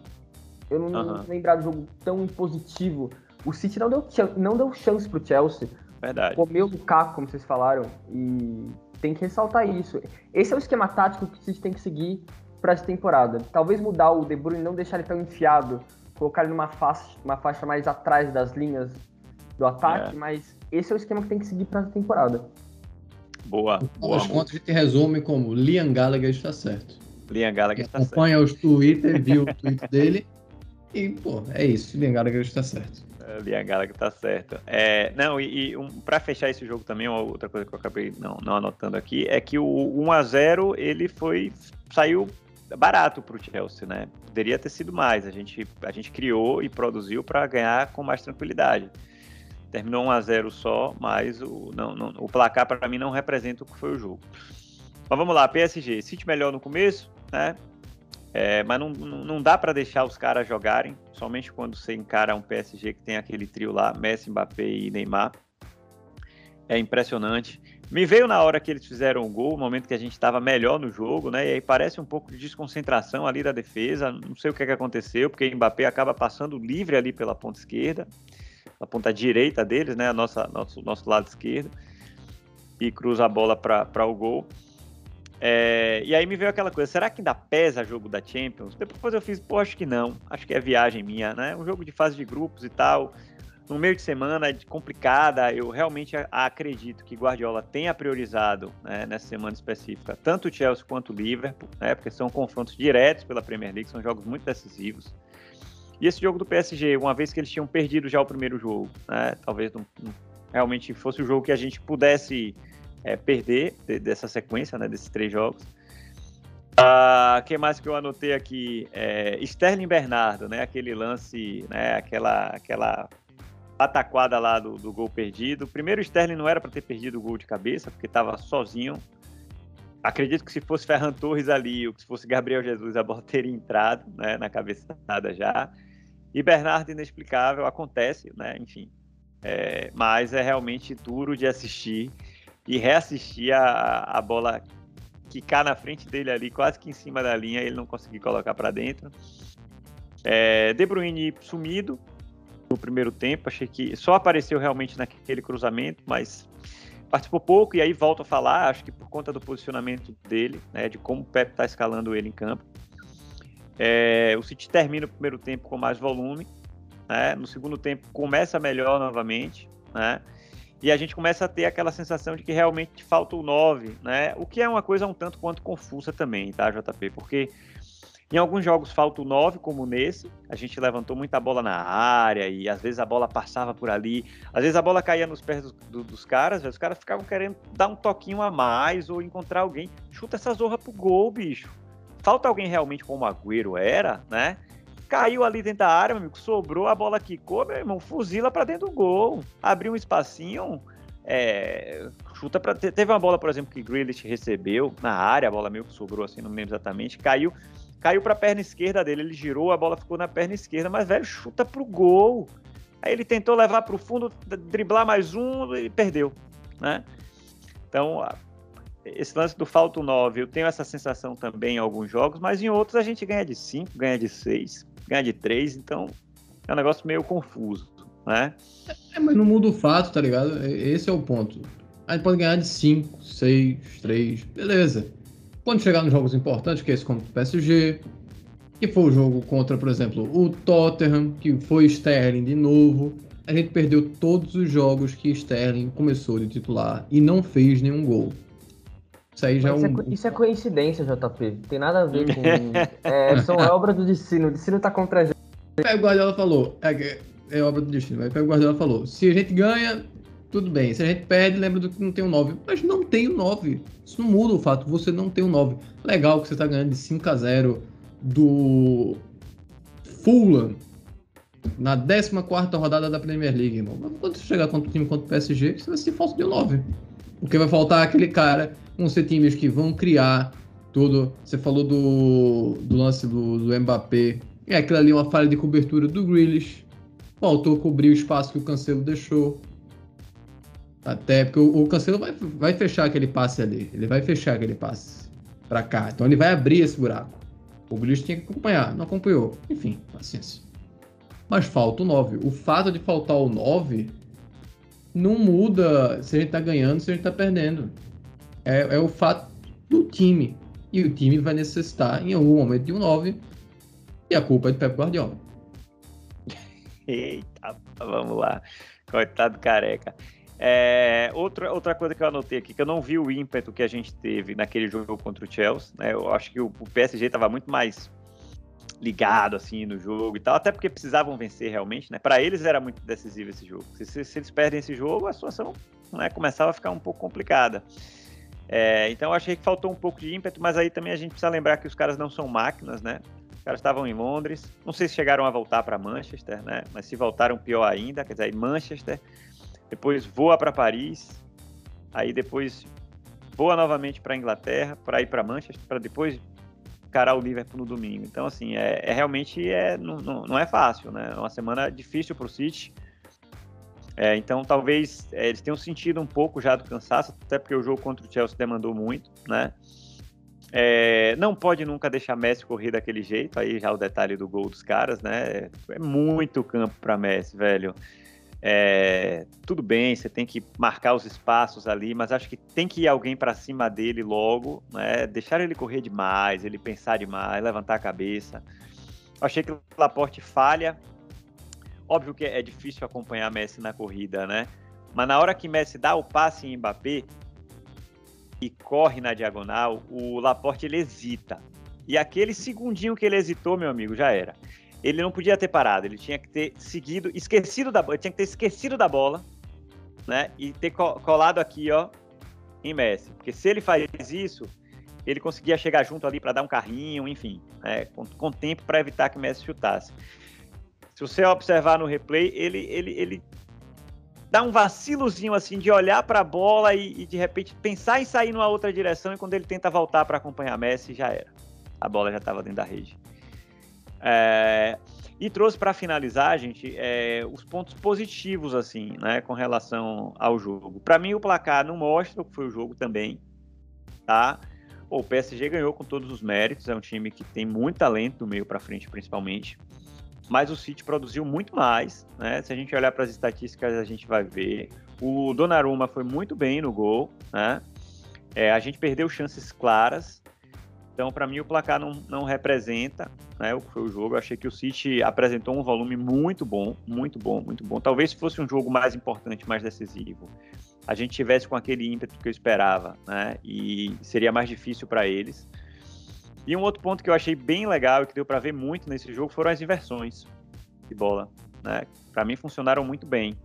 Eu não, uhum. lembrava de um jogo tão positivo o City não deu, não deu chance pro Chelsea. Verdade. Comeu o Lukaku, como vocês falaram, e tem que ressaltar isso. Esse é o esquema tático que o City tem que seguir para essa temporada. Talvez mudar o De Bruyne, não deixar ele tão enfiado, colocar ele numa faixa, uma faixa mais atrás das linhas do ataque, é. mas esse é o esquema que tem que seguir para essa temporada. Boa. No das contas, a gente resume como Liam Gallagher está certo. Liam Gallagher está certo. Acompanha os Twitter, viu o tweet dele e, pô, é isso. Liam Gallagher está certo. Liam Gallagher tá certo. É, não, e, e um, para fechar esse jogo também, uma outra coisa que eu acabei não, não anotando aqui, é que o 1 a 0 ele foi saiu barato para o Chelsea, né? Poderia ter sido mais. A gente, a gente criou e produziu para ganhar com mais tranquilidade. Terminou 1 a 0 só, mas o, não, não, o placar para mim não representa o que foi o jogo. Mas vamos lá, PSG. City melhor no começo, né? É, mas não, não dá para deixar os caras jogarem, somente quando você encara um PSG que tem aquele trio lá, Messi, Mbappé e Neymar. É impressionante. Me veio na hora que eles fizeram o gol, no momento que a gente estava melhor no jogo, né? E aí parece um pouco de desconcentração ali da defesa. Não sei o que, é que aconteceu, porque Mbappé acaba passando livre ali pela ponta esquerda, a ponta direita deles, né? A nossa, nosso, nosso lado esquerdo. e cruza a bola para o gol. É, e aí me veio aquela coisa, será que ainda pesa jogo da Champions? Depois eu fiz, pô, acho que não, acho que é viagem minha, né? Um jogo de fase de grupos e tal, no meio de semana complicada, eu realmente acredito que Guardiola tenha priorizado né, nessa semana específica tanto o Chelsea quanto o Liverpool, né, porque são confrontos diretos pela Premier League, são jogos muito decisivos. E esse jogo do PSG, uma vez que eles tinham perdido já o primeiro jogo, né, talvez não, não, realmente fosse o jogo que a gente pudesse é, perder de, dessa sequência, né, desses três jogos. Uh, que mais que eu anotei aqui? É, Sterling Bernardo, né? Aquele lance, né? Aquela, aquela pataquada lá do, do gol perdido. Primeiro, Sterling não era para ter perdido o gol de cabeça, porque estava sozinho. Acredito que se fosse Ferran Torres ali, ou se fosse Gabriel Jesus, a bola (laughs) teria entrado né, na cabeçada já. E Bernardo, inexplicável, acontece, né? Enfim. É, mas é realmente duro de assistir e reassistir a, a bola quicar na frente dele ali, quase que em cima da linha, ele não conseguir colocar para dentro. É, De Bruyne sumido, no primeiro tempo. Achei que só apareceu realmente naquele cruzamento, mas participou pouco. E aí volto a falar, acho que por conta do posicionamento dele, né, de como o Pep está escalando ele em campo. É, o City termina o primeiro tempo com mais volume, né, no segundo tempo começa melhor novamente, né, e a gente começa a ter aquela sensação de que realmente falta o 9, né, o que é uma coisa um tanto quanto confusa também, tá, JP? Porque em alguns jogos falta o 9, como nesse. A gente levantou muita bola na área e às vezes a bola passava por ali. Às vezes a bola caía nos pés do, do, dos caras, os caras ficavam querendo dar um toquinho a mais ou encontrar alguém. Chuta essa zorra pro gol, bicho. Falta alguém realmente como o Agüero era, né? Caiu ali dentro da área, meu amigo, sobrou, a bola quicou, meu irmão, fuzila para dentro do gol. Abriu um espacinho, é, chuta para Teve uma bola, por exemplo, que Grealish recebeu na área, a bola meio que sobrou assim, não lembro exatamente, caiu caiu para a perna esquerda dele, ele girou, a bola ficou na perna esquerda, mas velho, chuta pro gol. Aí ele tentou levar para o fundo, driblar mais um e perdeu, né? Então, esse lance do falto 9, eu tenho essa sensação também em alguns jogos, mas em outros a gente ganha de 5, ganha de 6, ganha de 3, então é um negócio meio confuso, né? É, mas não muda o fato, tá ligado? Esse é o ponto. A gente pode ganhar de 5, 6, 3, beleza. Quando chegar nos jogos importantes, que é esse contra o PSG, que foi o jogo contra, por exemplo, o Tottenham, que foi Sterling de novo, a gente perdeu todos os jogos que Sterling começou de titular e não fez nenhum gol. Isso aí já é, um... é, isso é coincidência, JP. Tem nada a ver (laughs) com. é, são (laughs) obras do destino. O destino tá contra a gente. O Guardiola falou. É, é obra do destino. Mas o Guardiola falou: se a gente ganha, tudo bem. Se a gente perde, lembra do que não tem um 9. Mas não tem o um 9. Isso não muda o fato, você não tem um 9. Legal que você tá ganhando de 5 a 0 do Fulham na 14 rodada da Premier League, irmão. Mas quando você chegar contra o time contra o PSG, você vai ser falso de um 9. Porque vai faltar aquele cara, vão ser times que vão criar tudo. Você falou do, do lance do, do Mbappé. É aquilo ali, uma falha de cobertura do Grealish. Faltou cobrir o espaço que o Cancelo deixou. Até porque o, o Cancelo vai, vai fechar aquele passe ali. Ele vai fechar aquele passe para cá. Então ele vai abrir esse buraco. O Grealish tinha que acompanhar, não acompanhou. Enfim, paciência. Mas falta o 9. O fato de faltar o 9 não muda se a gente tá ganhando, se a gente tá perdendo. É, é o fato do time. E o time vai necessitar, em algum momento, de um 9. E a culpa é de Pep Guardiola. (laughs) Eita, vamos lá. Coitado careca. É, outra, outra coisa que eu anotei aqui, que eu não vi o ímpeto que a gente teve naquele jogo contra o Chelsea, né? Eu acho que o, o PSG estava muito mais ligado assim no jogo e tal, até porque precisavam vencer realmente, né? Para eles era muito decisivo esse jogo. Se, se, se, eles perdem esse jogo, a situação né, começava a ficar um pouco complicada. É, então achei que faltou um pouco de ímpeto, mas aí também a gente precisa lembrar que os caras não são máquinas, né? Os caras estavam em Londres, não sei se chegaram a voltar para Manchester, né? Mas se voltaram pior ainda, quer dizer, em Manchester depois voa para Paris, aí depois voa novamente para Inglaterra, para ir para Manchester, para depois encarar o Liverpool no domingo. Então, assim, é, é realmente é, não, não, não, é fácil, né? É uma semana difícil para o City. É, então, talvez é, eles tenham sentido um pouco já do cansaço, até porque o jogo contra o Chelsea demandou muito, né? É, não pode nunca deixar Messi correr daquele jeito, aí já o detalhe do gol dos caras, né? É muito campo para Messi, velho. É, tudo bem, você tem que marcar os espaços ali, mas acho que tem que ir alguém para cima dele logo, né? deixar ele correr demais, ele pensar demais, levantar a cabeça. Achei que o Laporte falha. Óbvio que é difícil acompanhar Messi na corrida, né? Mas na hora que Messi dá o passe em Mbappé e corre na diagonal, o Laporte ele hesita. E aquele segundinho que ele hesitou, meu amigo, já era. Ele não podia ter parado, ele tinha que ter seguido, esquecido da bola, tinha que ter esquecido da bola, né? E ter colado aqui, ó, em Messi. Porque se ele faz isso, ele conseguia chegar junto ali para dar um carrinho, enfim, né? com, com tempo para evitar que Messi chutasse. Se você observar no replay, ele, ele, ele dá um vacilozinho assim de olhar para a bola e, e, de repente pensar em sair numa outra direção e quando ele tenta voltar para acompanhar Messi já era. A bola já estava dentro da rede. É, e trouxe para finalizar, gente, é, os pontos positivos assim, né, com relação ao jogo. Para mim o placar não mostra o que foi o jogo também, tá? o PSG ganhou com todos os méritos, é um time que tem muito talento do meio para frente, principalmente mas o City produziu muito mais, né? Se a gente olhar para as estatísticas, a gente vai ver. O Donnarumma foi muito bem no gol, né? É, a gente perdeu chances claras. Então, para mim, o placar não, não representa né, o que foi o jogo. Eu achei que o City apresentou um volume muito bom, muito bom, muito bom. Talvez se fosse um jogo mais importante, mais decisivo, a gente tivesse com aquele ímpeto que eu esperava, né? E seria mais difícil para eles. E um outro ponto que eu achei bem legal e que deu para ver muito nesse jogo foram as inversões de bola. Né? Para mim funcionaram muito bem.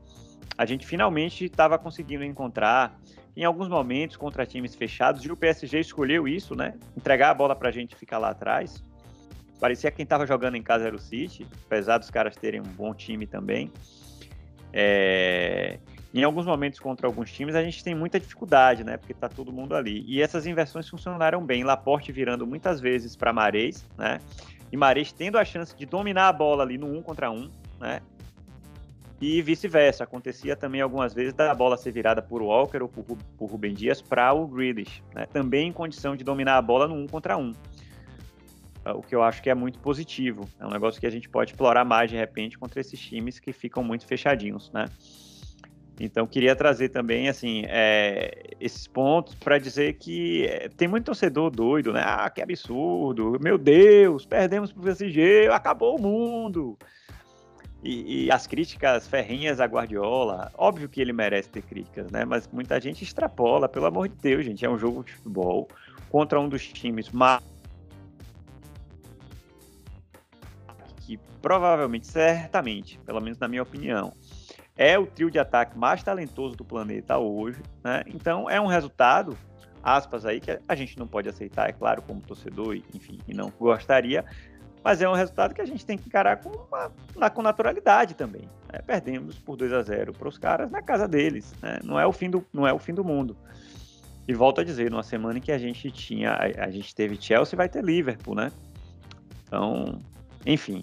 A gente finalmente estava conseguindo encontrar em alguns momentos contra times fechados e o PSG escolheu isso, né? Entregar a bola para a gente ficar lá atrás. Parecia que quem estava jogando em casa era o City, apesar dos caras terem um bom time também. É... Em alguns momentos contra alguns times a gente tem muita dificuldade, né? Porque tá todo mundo ali. E essas inversões funcionaram bem. Laporte virando muitas vezes para Marês, né? E Marês tendo a chance de dominar a bola ali no um contra um, né? E vice-versa. Acontecia também algumas vezes da bola ser virada por Walker ou por, por Rubem Dias para o Grealish, né? Também em condição de dominar a bola no um contra um o que eu acho que é muito positivo. É um negócio que a gente pode explorar mais de repente contra esses times que ficam muito fechadinhos, né? Então, queria trazer também, assim, é, esses pontos para dizer que é, tem muito torcedor doido, né? Ah, que absurdo! Meu Deus, perdemos para o PSG, acabou o mundo! E, e, as críticas ferrinhas a Guardiola, óbvio que ele merece ter críticas, né? Mas muita gente extrapola, pelo amor de Deus, gente. É um jogo de futebol contra um dos times mais. que provavelmente, certamente, pelo menos na minha opinião, é o trio de ataque mais talentoso do planeta hoje, né? Então é um resultado, aspas aí, que a gente não pode aceitar, é claro, como torcedor, enfim, e não gostaria, mas é um resultado que a gente tem que encarar com, uma, com naturalidade também. Né? Perdemos por 2 a 0 para os caras na casa deles, né? não, é o fim do, não é o fim do mundo. E volto a dizer, numa semana em que a gente tinha, a, a gente teve Chelsea, vai ter Liverpool, né? Então, enfim,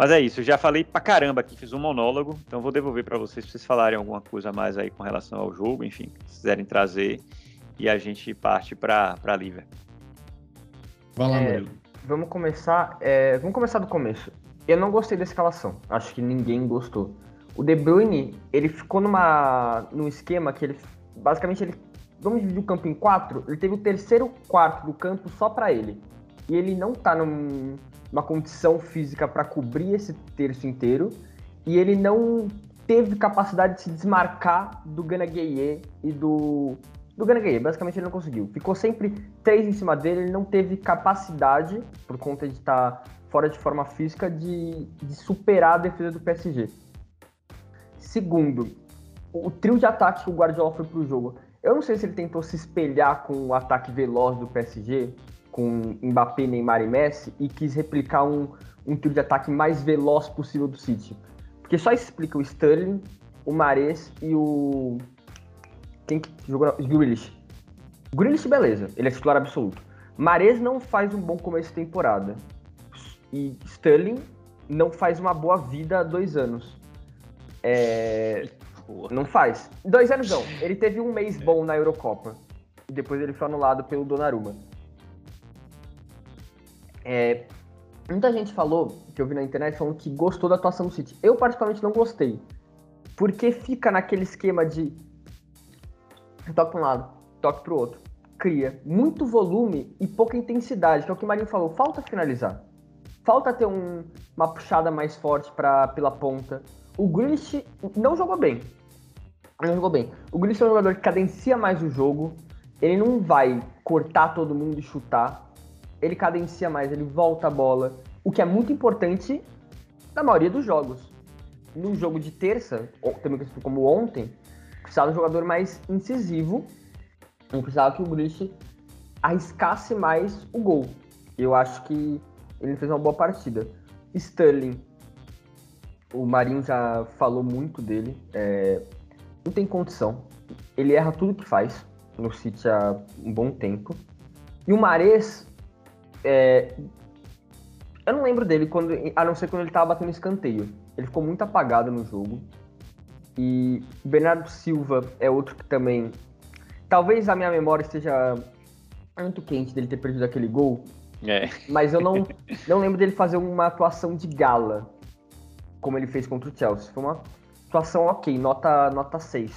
mas é isso, já falei pra caramba aqui, fiz um monólogo, então vou devolver para vocês, se vocês falarem alguma coisa mais aí com relação ao jogo, enfim, se quiserem trazer, e a gente parte para Liverpool. Vai lá, é, Vamos começar, é, vamos começar do começo. Eu não gostei da escalação, acho que ninguém gostou. O De Bruyne, ele ficou numa, num esquema que ele, basicamente, ele, vamos dividir o campo em quatro, ele teve o terceiro quarto do campo só para ele. E ele não tá num, uma condição física para cobrir esse terço inteiro e ele não teve capacidade de se desmarcar do Gana Gueye e do do Gana Gueye, basicamente ele não conseguiu. Ficou sempre três em cima dele, ele não teve capacidade por conta de estar fora de forma física de, de superar a defesa do PSG. Segundo, o trio de ataque que o Guardiola foi pro jogo. Eu não sei se ele tentou se espelhar com o ataque veloz do PSG, com Mbappé, Neymar e Messi e quis replicar um, um trio de ataque mais veloz possível do City. Porque só explica o Sterling, o Mares e o. Quem que jogou? O Grealish. Grealish, beleza, ele é titular absoluto. Mares não faz um bom começo de temporada. E Sterling não faz uma boa vida há dois anos. É... Não faz. Dois anos não. Ele teve um mês bom na Eurocopa. E depois ele foi anulado pelo Donnarumma. É, muita gente falou, que eu vi na internet, falando que gostou da atuação do City. Eu, particularmente, não gostei. Porque fica naquele esquema de toque para um lado, toque para o outro. Cria muito volume e pouca intensidade, que é o que o Marinho falou. Falta finalizar. Falta ter um, uma puxada mais forte pra, pela ponta. O Grealish não jogou bem. Não jogou bem. O Grealish é um jogador que cadencia mais o jogo. Ele não vai cortar todo mundo e chutar. Ele cadencia mais, ele volta a bola. O que é muito importante na maioria dos jogos. No jogo de terça, também como ontem, precisava de um jogador mais incisivo. Eu precisava que o Grealish arriscasse mais o gol. Eu acho que ele fez uma boa partida. Sterling, o Marinho já falou muito dele. É, não tem condição. Ele erra tudo que faz no City há um bom tempo. E o Mares, é, eu não lembro dele quando, a não ser quando ele estava batendo escanteio. Ele ficou muito apagado no jogo. E o Bernardo Silva é outro que também. Talvez a minha memória esteja muito quente dele ter perdido aquele gol. É. Mas eu não, (laughs) não lembro dele fazer uma atuação de gala, como ele fez contra o Chelsea. Foi uma atuação ok, nota, nota 6.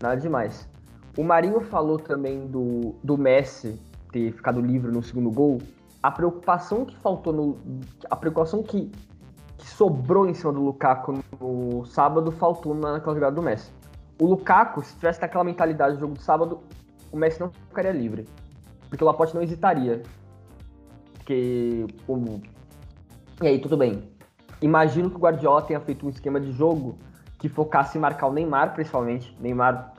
Nada demais. O Marinho falou também do, do Messi ter ficado livre no segundo gol. A preocupação que faltou no. A preocupação que sobrou em cima do Lukaku no sábado faltou naquela jogada do Messi. O Lukaku, se tivesse naquela mentalidade do jogo do sábado, o Messi não ficaria livre. Porque o Laporte não hesitaria. Porque. O... E aí, tudo bem. Imagino que o Guardiola tenha feito um esquema de jogo que focasse em marcar o Neymar, principalmente. Neymar,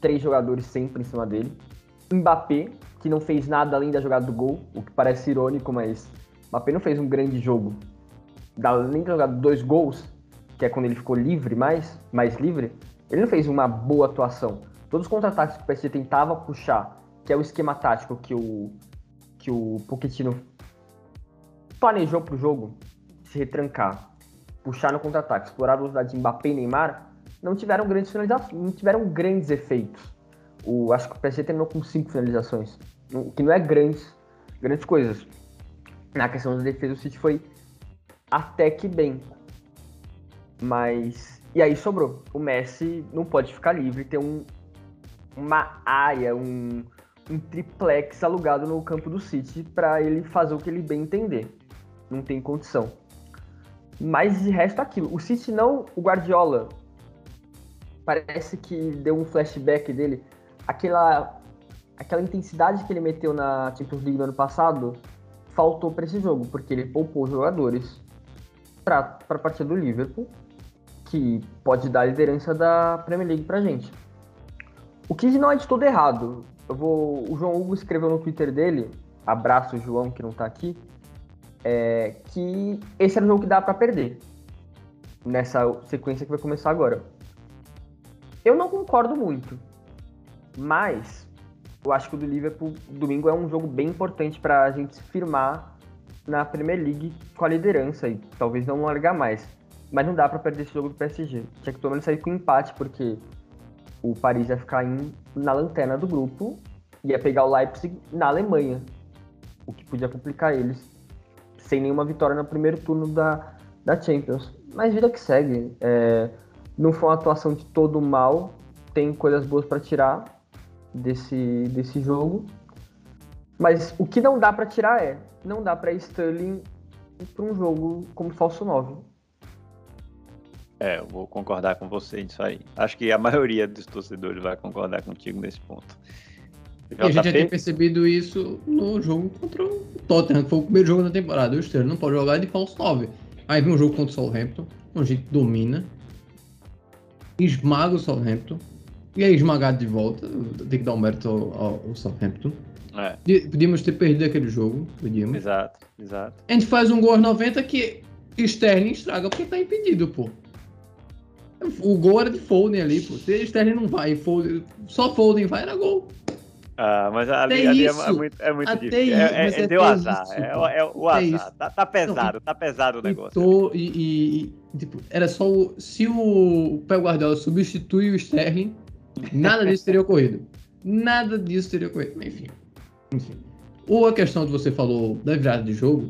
três jogadores sempre em cima dele. Mbappé, que não fez nada além da jogada do gol, o que parece irônico, mas Mbappé não fez um grande jogo além de jogar dois gols, que é quando ele ficou livre mais, mais livre, ele não fez uma boa atuação. Todos os contra-ataques que o PSG tentava puxar, que é o esquema tático que o, que o Pochettino planejou para o jogo, se retrancar, puxar no contra-ataque, explorar a velocidade de Mbappé e Neymar, não tiveram grandes finalizações, não tiveram grandes efeitos. O, acho que o PSG terminou com cinco finalizações, que não é grandes, grandes coisas. Na questão da defesa, o City foi até que bem. Mas. E aí sobrou. O Messi não pode ficar livre, ter um, uma área, um, um triplex alugado no campo do City para ele fazer o que ele bem entender. Não tem condição. Mas de resto aquilo. O City não. O Guardiola. Parece que deu um flashback dele. Aquela. Aquela intensidade que ele meteu na Champions League no ano passado faltou para esse jogo, porque ele poupou jogadores para a partida do Liverpool, que pode dar a liderança da Premier League para gente. O que não é de todo errado. Eu vou, o João Hugo escreveu no Twitter dele, abraço João que não está aqui, é, que esse era o jogo que dá para perder nessa sequência que vai começar agora. Eu não concordo muito, mas eu acho que o do Liverpool domingo é um jogo bem importante para a gente se firmar na Premier League com a liderança e talvez não largar mais. Mas não dá para perder esse jogo do PSG. Tinha que pelo menos sair com empate, porque o Paris ia ficar em, na lanterna do grupo e ia pegar o Leipzig na Alemanha, o que podia complicar eles, sem nenhuma vitória no primeiro turno da, da Champions. Mas vida que segue. É, não foi uma atuação de todo mal, tem coisas boas para tirar desse, desse jogo. Mas o que não dá para tirar é não dá para Sterling para um jogo como falso 9. É, eu vou concordar com você nisso aí. Acho que a maioria dos torcedores vai concordar contigo nesse ponto. E a gente já tinha percebido isso no jogo contra o Tottenham, que foi o primeiro jogo da temporada. O Sterling não pode jogar de falso 9. Aí vem um jogo contra o Southampton, onde a gente domina, esmaga o Southampton, e é esmagado de volta. Tem que dar um mérito ao, ao Southampton. É. Podíamos ter perdido aquele jogo. Podíamos. Exato, exato. A gente faz um gol aos 90 que Sterling estraga porque tá impedido, pô. O gol era de Foden ali, pô. Se Sterling não vai, Foden, só Foden vai, era gol. Ah, mas ali, ali é, é, muito, é muito difícil. Isso, é, é, é deu azar. Isso, é, é, o azar. Tá, tá, pesado, não, tá pesado o negócio. Tô, e, e, tipo, era só o. Se o Pé Guardiola substitui o Sterling, nada disso teria ocorrido. Nada disso teria ocorrido. Enfim. Enfim. Ou a questão que você falou da virada de jogo,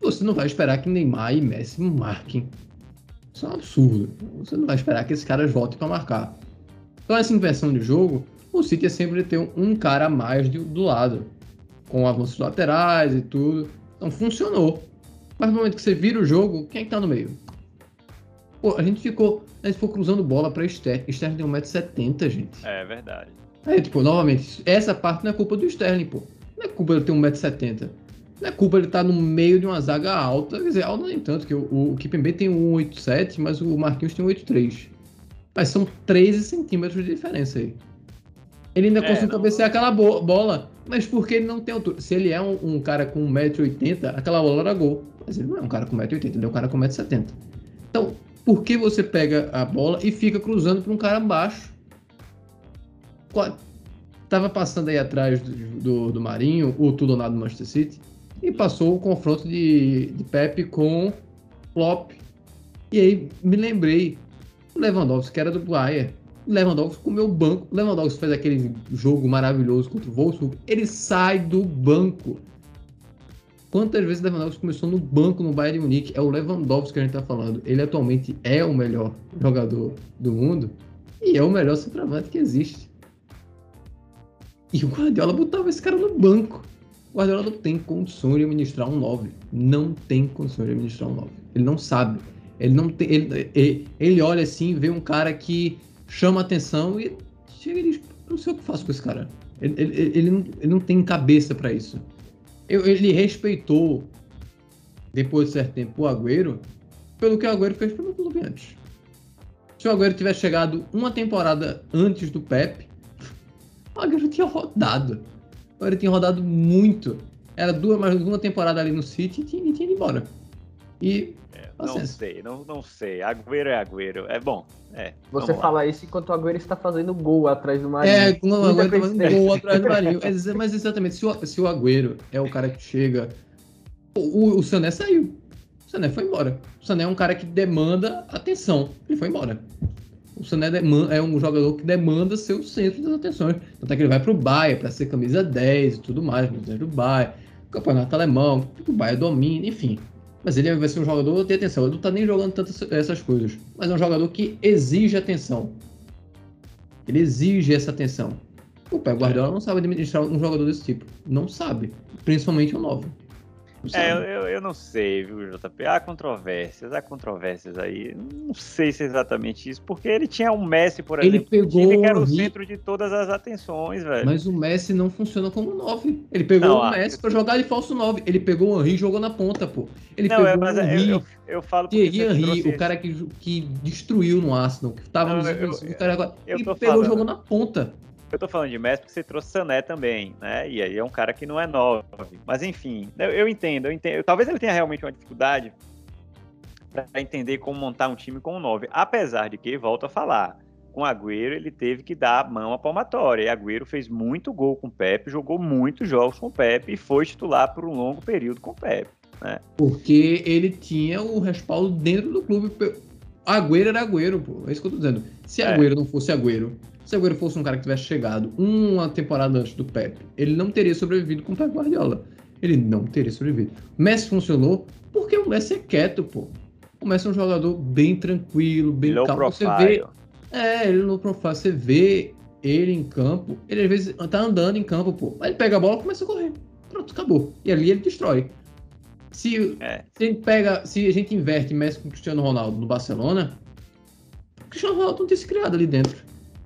você não vai esperar que Neymar e Messi marquem Isso é um absurdo. Você não vai esperar que esses caras voltem para marcar. Então, essa inversão de jogo, o City é sempre ter um cara a mais do, do lado, com avanços laterais e tudo. Então, funcionou. Mas no momento que você vira o jogo, quem é que tá no meio? Pô, a gente ficou. A gente ficou cruzando bola pra Sterling. Sterling tem 1,70m, gente. É verdade. Aí, tipo, novamente, essa parte não é culpa do Sterling, pô. Não é culpa dele ter 1,70m. Não é culpa ele estar tá no meio de uma zaga alta. Quer dizer, alta nem tanto, que o, o Kipembe tem 1,87, mas o Marquinhos tem 1,83. Mas são 13 centímetros de diferença aí. Ele ainda é, conseguiu cabecear aquela bola, mas porque ele não tem altura. Se ele é um, um cara com 1,80m, aquela bola era gol. Mas ele não é um cara com 1,80m, ele é um cara com 1,70m. Então, por que você pega a bola e fica cruzando para um cara baixo? Tava passando aí atrás do, do, do Marinho, o Tudonado do Manchester City, e passou o confronto de, de Pepe com Klopp. E aí me lembrei, o Lewandowski que era do Bayern, Lewandowski comeu o banco, Lewandowski faz aquele jogo maravilhoso contra o Wolfsburg, ele sai do banco. Quantas vezes Lewandowski começou no banco no Bayern de Munique? É o Lewandowski que a gente tá falando. Ele atualmente é o melhor jogador do mundo e é o melhor centroavante que existe. E o Guardiola botava esse cara no banco. O Guardiola não tem condições de administrar um 9. Não tem condições de administrar um 9. Ele não sabe. Ele não tem. Ele, ele, ele olha assim, vê um cara que chama atenção e chega e diz: Não sei o que faço com esse cara. Ele, ele, ele, não, ele não tem cabeça para isso. Ele respeitou, depois de certo tempo, o Agüero pelo que o Agüero fez pelo clube antes. Se o Agüero tivesse chegado uma temporada antes do Pep, o Agüero tinha rodado. O Agüero tinha rodado muito. Era duas, mais uma temporada ali no City e tinha, tinha ido embora. E não sei, não, não sei. Agüero é Agüero. É bom. É, Você fala isso enquanto o Agüero está fazendo gol atrás do Marinho. É, o Agüero está fazendo gol atrás do Marinho. Mas exatamente, se o, se o Agüero é o cara que chega. O, o Sané saiu. O Sané foi embora. O Sané é um cara que demanda atenção. Ele foi embora. O Sané é um jogador que demanda ser o centro das atenções. Tanto é que ele vai pro Bayern para ser camisa 10 e tudo mais, camisa do Bayern, campeonato alemão, o Bayern domina, enfim. Mas ele vai ser um jogador, tem atenção, ele não tá nem jogando tantas essas coisas. Mas é um jogador que exige atenção. Ele exige essa atenção. O Pé Guardiola não sabe administrar um jogador desse tipo. Não sabe. Principalmente o novo. É, eu, eu não sei, viu, JP? Há controvérsias, há controvérsias aí. Não sei se é exatamente isso, porque ele tinha um Messi, por ele exemplo, pegou que era o centro de todas as atenções, velho. Mas o Messi não funciona como 9. Ele pegou não, o ah, Messi eu... para jogar de falso 9. Ele pegou o Henry e jogou na ponta, pô. Ele não, pegou é, mas o Henry, eu, eu, eu falo Thierry Henry, o cara que, que destruiu no Arsenal, que tava não, nos... Eu, o cara agora, ele pegou e jogou na ponta. Eu tô falando de Messi porque você trouxe Sané também, né? E aí é um cara que não é nove. Mas enfim, eu, eu entendo, eu entendo. Talvez ele tenha realmente uma dificuldade para entender como montar um time com um 9. Apesar de que, volto a falar, com Agüero ele teve que dar a mão à palmatória. E Agüero fez muito gol com o Pepe, jogou muitos jogos com o Pepe e foi titular por um longo período com o Pepe. Né? Porque ele tinha o respaldo dentro do clube. Agüero era Agüero, pô. É isso que eu tô dizendo. Se é. Agüero não fosse Agüero, se Agüero fosse um cara que tivesse chegado uma temporada antes do Pepe, ele não teria sobrevivido com o Pep Guardiola. Ele não teria sobrevivido. Messi funcionou porque o Messi é quieto, pô. O Messi é um jogador bem tranquilo, bem Low calmo. Profile. Você vê. É, ele no profile. Você vê ele em campo, ele às vezes tá andando em campo, pô. Aí ele pega a bola e começa a correr. Pronto, acabou. E ali ele destrói. Se, é. se, a gente pega, se a gente inverte Messi com Cristiano Ronaldo no Barcelona, o Cristiano Ronaldo não tem se criado ali dentro.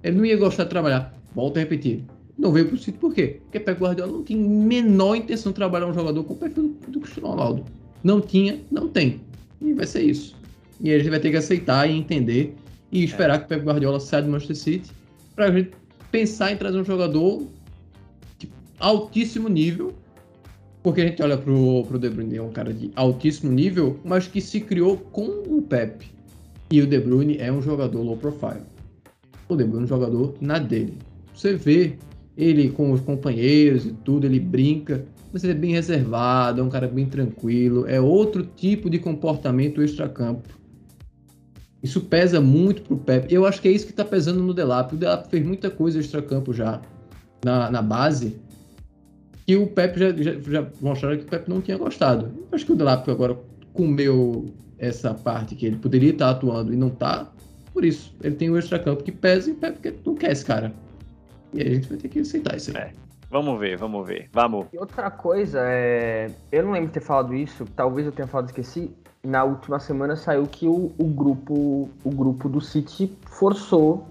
Ele não ia gostar de trabalhar. Volto a repetir. Não veio pro City por quê? Porque Pep Guardiola não tem menor intenção de trabalhar um jogador com o perfil do, do Cristiano Ronaldo. Não tinha, não tem. E vai ser isso. E a gente vai ter que aceitar e entender e esperar é. que o Pep Guardiola saia do Manchester City para a gente pensar em trazer um jogador de altíssimo nível. Porque a gente olha pro, pro De Bruyne, é um cara de altíssimo nível, mas que se criou com o Pep. E o De Bruyne é um jogador low profile o De Bruyne é um jogador na dele. Você vê ele com os companheiros e tudo, ele brinca, mas ele é bem reservado, é um cara bem tranquilo, é outro tipo de comportamento extra-campo. Isso pesa muito pro Pepe. Eu acho que é isso que tá pesando no Delap. O Delap fez muita coisa extra-campo já na, na base, que o Pepe já, já, já mostraram que o Pepe não tinha gostado. Eu acho que o Delap agora comeu essa parte que ele poderia estar atuando e não tá. Por isso, ele tem o extra-campo que pesa e pega porque não quer esse cara. E aí a gente vai ter que aceitar isso aí. É. Vamos ver, vamos ver. Vamos. E outra coisa, é... eu não lembro de ter falado isso, talvez eu tenha falado esqueci. Na última semana saiu que o, o grupo o grupo do City forçou,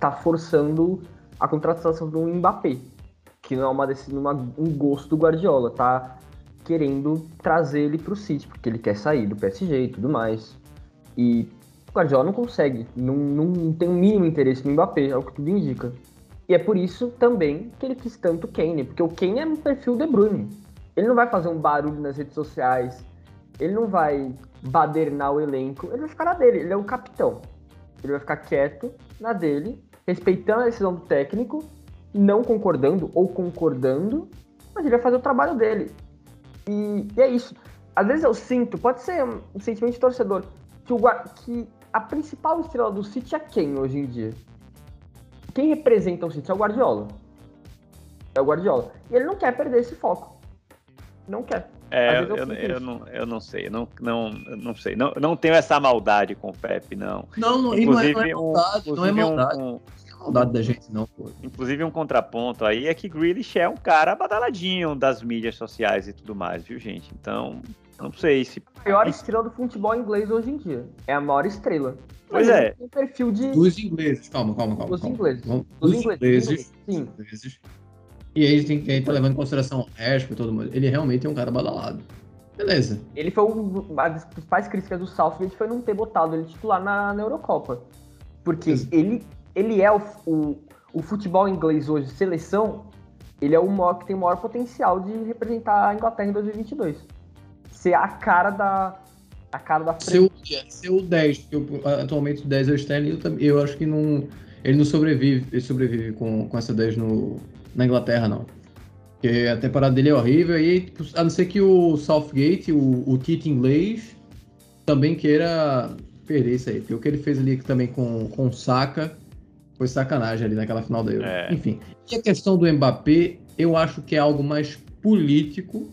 tá forçando a contratação do Mbappé, que não é uma, uma um gosto do Guardiola, tá querendo trazer ele pro City, porque ele quer sair do PSG e tudo mais. E o Guardiola não consegue, não, não tem o mínimo interesse no Mbappé, é o que tudo indica. E é por isso também que ele quis tanto o Kane, porque o Kane é um perfil De Bruyne. Ele não vai fazer um barulho nas redes sociais, ele não vai badernar o elenco, ele vai ficar na dele, ele é o capitão. Ele vai ficar quieto na dele, respeitando a decisão do técnico, não concordando ou concordando, mas ele vai fazer o trabalho dele. E, e é isso. Às vezes eu sinto, pode ser um sentimento de torcedor, que, o, que a principal estrela do City é quem hoje em dia? quem representa o City é o Guardiola. É o Guardiola. E ele não quer perder esse foco. Não quer. É, eu, eu, eu, não, eu não sei, não, não, não sei. Não, não tenho essa maldade com o Pepe, não. Não, não, inclusive, não é, não é maldade, um, não é maldade. Um, um, maldade da gente, não, pô. Inclusive, um contraponto aí é que Grealish é um cara badaladinho das mídias sociais e tudo mais, viu, gente? Então, não sei se. A maior estrela do futebol inglês hoje em dia. É a maior estrela. Pois é. Tem perfil de. Dos ingleses, calma, calma, calma. Dos calma. ingleses. Dos, Dos ingleses. ingleses. Sim. Ingleses. E aí a gente tem que tá levando em consideração o resto todo mundo. Ele realmente é um cara badalado. Beleza. Ele foi uma das principais críticas do Southgate foi não ter botado ele titular na, na Eurocopa. Porque ele, ele é o, o, o, futebol inglês hoje, seleção, ele é o maior que tem o maior potencial de representar a Inglaterra em 2022. Ser a cara da, a cara da. Seu, seu 10, porque atualmente o 10 é o Stanley, eu, eu acho que não. Ele não sobrevive, ele sobrevive com, com essa 10 no, na Inglaterra, não. Porque a temporada dele é horrível, e a não ser que o Southgate, o, o Tite inglês, também queira perder isso aí. Porque o que ele fez ali também com, com o Saka foi sacanagem ali naquela final da Euro. É. Enfim. E a questão do Mbappé, eu acho que é algo mais político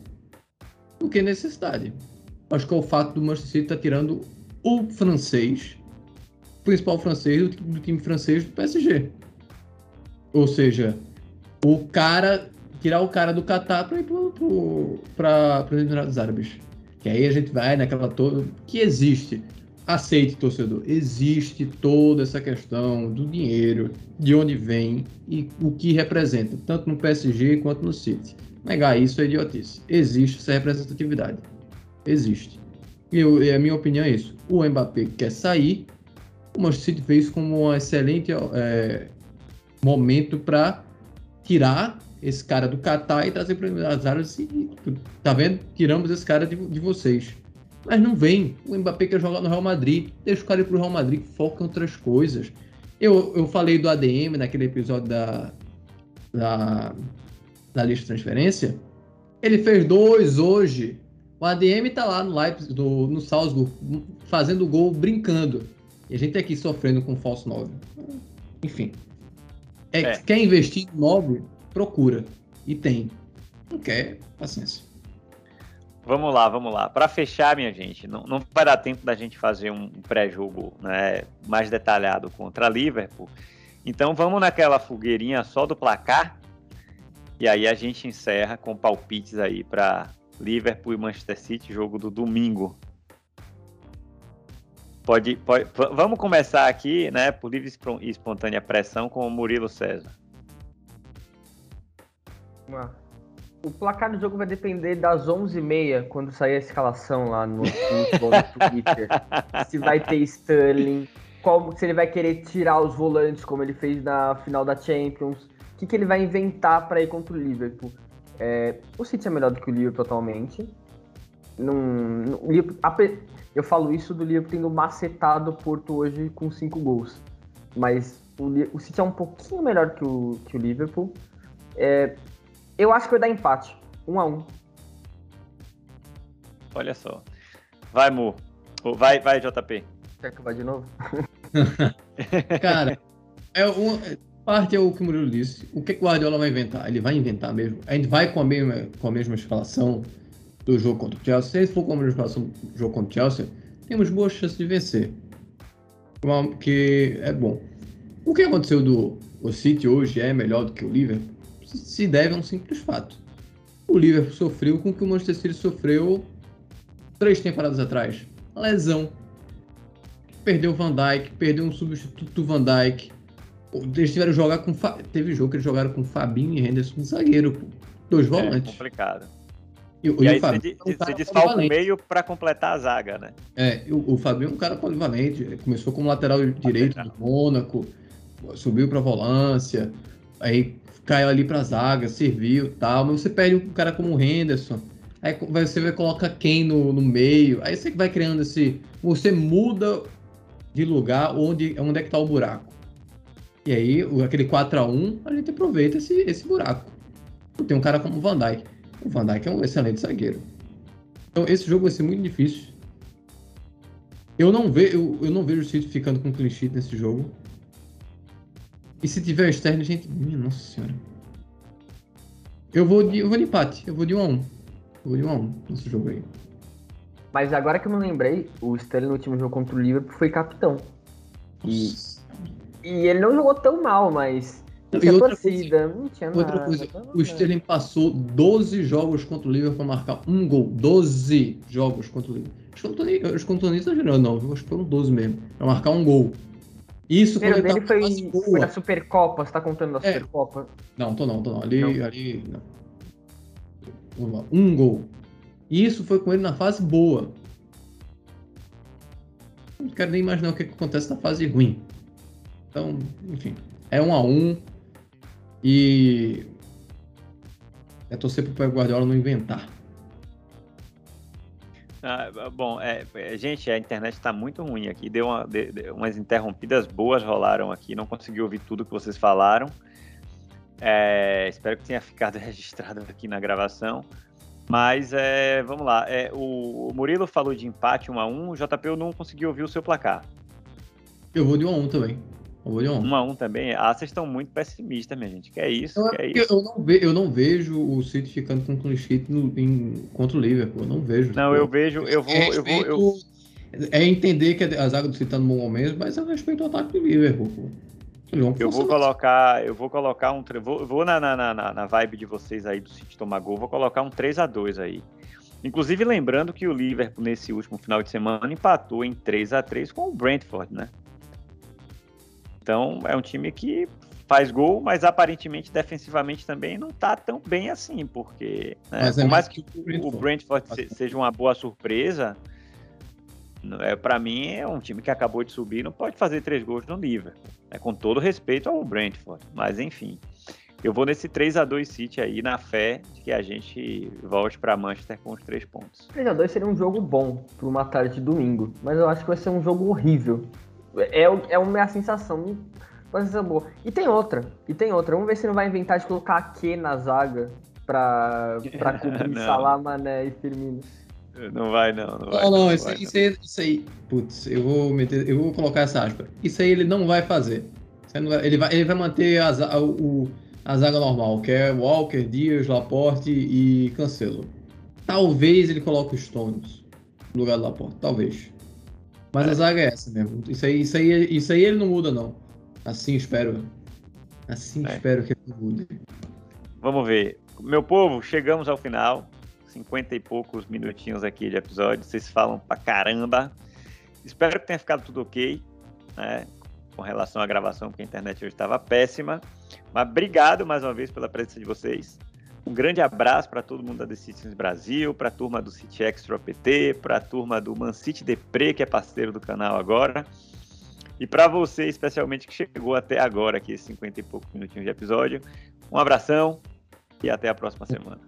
do que necessidade acho que é o fato do Manchester City estar tá tirando o francês, o principal francês do, do, time francês do PSG. Ou seja, o cara, tirar o cara do Qatar para ir para os Emirados Árabes. Que aí a gente vai naquela toda. que existe. Aceite, torcedor. Existe toda essa questão do dinheiro, de onde vem e o que representa, tanto no PSG quanto no City. Negar isso é idiotice. Existe essa representatividade existe. E, eu, e a minha opinião é isso. O Mbappé quer sair, o Manchester City fez como um excelente é, momento para tirar esse cara do Qatar e trazer para as áreas e tá vendo? Tiramos esse cara de, de, vocês. Mas não vem. O Mbappé quer jogar no Real Madrid. Deixa o cara ir pro Real Madrid, foca em outras coisas. Eu, eu falei do ADM naquele episódio da, da, da lista de transferência. Ele fez dois hoje. O ADM tá lá no Leipzig, do, no Salzburg, fazendo gol, brincando. E a gente tá aqui sofrendo com falso 9. Enfim. É, é. Quer investir em 9? Procura. E tem. Não quer, paciência. Vamos lá, vamos lá. Para fechar, minha gente, não, não vai dar tempo da gente fazer um pré-jogo né, mais detalhado contra a Liverpool. Então vamos naquela fogueirinha só do placar. E aí a gente encerra com palpites aí para Liverpool e Manchester City, jogo do domingo. Pode, pode, vamos começar aqui, né, por livre e espontânea pressão com o Murilo César. O placar do jogo vai depender das 11h30, quando sair a escalação lá no, no Twitter. (laughs) se vai ter Sterling, como, se ele vai querer tirar os volantes, como ele fez na final da Champions. O que, que ele vai inventar para ir contra o Liverpool? É, o City é melhor do que o Liverpool atualmente. Num, Liverpool, eu falo isso do Liverpool tendo macetado o Porto hoje com cinco gols. Mas o, o City é um pouquinho melhor que o, que o Liverpool. É, eu acho que vai dar empate. Um a um. Olha só. Vai, Mu. Vai, vai, JP. Quer que eu vá de novo? (laughs) Cara, é um, Parte é o que o Murilo disse. O que, o Guardiola vai inventar? Ele vai inventar mesmo. A gente vai com a mesma, com a mesma escalação. do jogo contra o Chelsea. Se for como do jogo contra o Chelsea, temos boas chances de vencer. Que é bom. O que aconteceu do o City hoje é melhor do que o Liverpool se deve a um simples fato. O Liverpool sofreu com o que o Manchester City sofreu três temporadas atrás. Lesão. Perdeu o Van Dijk, perdeu um substituto do Van Dijk. Eles tiveram que jogar com. Teve jogo que eles jogaram com Fabinho e Henderson de zagueiro, pô. Dois é volantes. É complicado. E, e, e aí Fabinho, você, é um desfalca o meio para completar a zaga, né? É, o, o Fabinho é um cara polivalente. Começou como lateral direito do Mônaco, subiu para volância, aí caiu ali para zaga, serviu tal. Mas você perde um cara como o Henderson. Aí você vai colocar quem no, no meio. Aí você vai criando esse. Você muda de lugar onde, onde é que tá o buraco. E aí, aquele 4x1, a, a gente aproveita esse, esse buraco. Tem um cara como o Van Dijk. O Van Dijk é um excelente zagueiro. Então, esse jogo vai ser muito difícil. Eu não, ve, eu, eu não vejo o City ficando com sheet nesse jogo. E se tiver externo, gente. Minha nossa senhora. Eu vou de, eu vou de empate. Eu vou de 1 a 1. Eu vou de 1 a 1 nesse jogo aí. Mas agora que eu me lembrei, o Sterling no último jogo contra o Liverpool foi capitão. E, e ele não jogou tão mal, mas e outra torcida, coisa, não tinha outra nada, coisa, o Sterling passou 12 jogos contra o Liverpool para marcar um gol. 12 jogos contra o Liverpool. Acho que o Antônio exagerando, não. Acho que foram 12 mesmo. Para marcar um gol. Isso quando ele tá foi, foi na Supercopa, você tá contando da é. Supercopa? Não, tô não, tô não. Ali, não. ali. Não. Um gol. Isso foi com ele na fase boa. Não quero nem imaginar o que, que acontece na fase ruim. Então, enfim. É um a um. E. É torcer pro Pep Guardiola não inventar. Ah, bom, é, é, gente, a internet está muito ruim aqui. Deu uma, umas interrompidas boas rolaram aqui. Não consegui ouvir tudo que vocês falaram. É, espero que tenha ficado (laughs) registrado aqui na gravação. Mas é, vamos lá. É, o, o, Murilo falou de empate 1 a 1 O JP não conseguiu ouvir o seu placar. Eu vou de 1 a 1 também. Eu vou de 1 1 a 1 também. Ah, vocês estão muito pessimistas, minha gente. Que é isso? Eu, que é isso? Eu, não ve, eu não vejo o City ficando com clean sheet no, em, contra o Liverpool. Eu não vejo. Não, eu vejo. Eu vou. eu vou eu... É entender que a zaga do City tá no bom momento, mas eu respeito o ataque do Liverpool. Pô. Eu vou colocar, eu vou colocar um, vou, vou na, na, na, na vibe de vocês aí do City tomar gol, vou colocar um 3 a 2 aí. Inclusive lembrando que o Liverpool nesse último final de semana empatou em 3 a 3 com o Brentford, né? Então é um time que faz gol, mas aparentemente defensivamente também não tá tão bem assim, porque né, por é mais que o Brentford seja uma boa surpresa, é, para mim é um time que acabou de subir, não pode fazer três gols no Liverpool, né, com todo respeito ao Brentford, mas enfim. Eu vou nesse 3 a 2 City aí, na fé de que a gente volte para Manchester com os três pontos. 3 a 2 seria um jogo bom para uma tarde de domingo, mas eu acho que vai ser um jogo horrível. É, é uma é sensação. Uma sensação boa. E tem outra. E tem outra. Vamos ver se não vai inventar de colocar Q na zaga pra, pra (laughs) cobrir Salah, Mané e Firmino. Não vai, não. Não, vai, não, não, isso, vai, isso, aí, isso aí. Putz, eu vou meter. Eu vou colocar essa aspa. Isso aí ele não vai fazer. Vai, ele, vai, ele vai manter a, a, o, a zaga normal, que é Walker, Dias, Laporte e Cancelo. Talvez ele coloque os Stones no lugar do Laporte. Talvez. Mas é. a zaga é essa mesmo. Isso aí, isso, aí, isso aí ele não muda, não. Assim espero. Assim é. espero que ele mude. Vamos ver. Meu povo, chegamos ao final. 50 e poucos minutinhos aqui de episódio. Vocês falam pra caramba. Espero que tenha ficado tudo ok, né? Com relação à gravação, porque a internet hoje estava péssima. Mas obrigado mais uma vez pela presença de vocês. Um grande abraço para todo mundo da The Citizens Brasil, para a turma do City Extra PT, para a turma do Man City Depre, que é parceiro do canal agora. E para você, especialmente, que chegou até agora, aqui, 50 e poucos minutinhos de episódio. Um abração e até a próxima semana.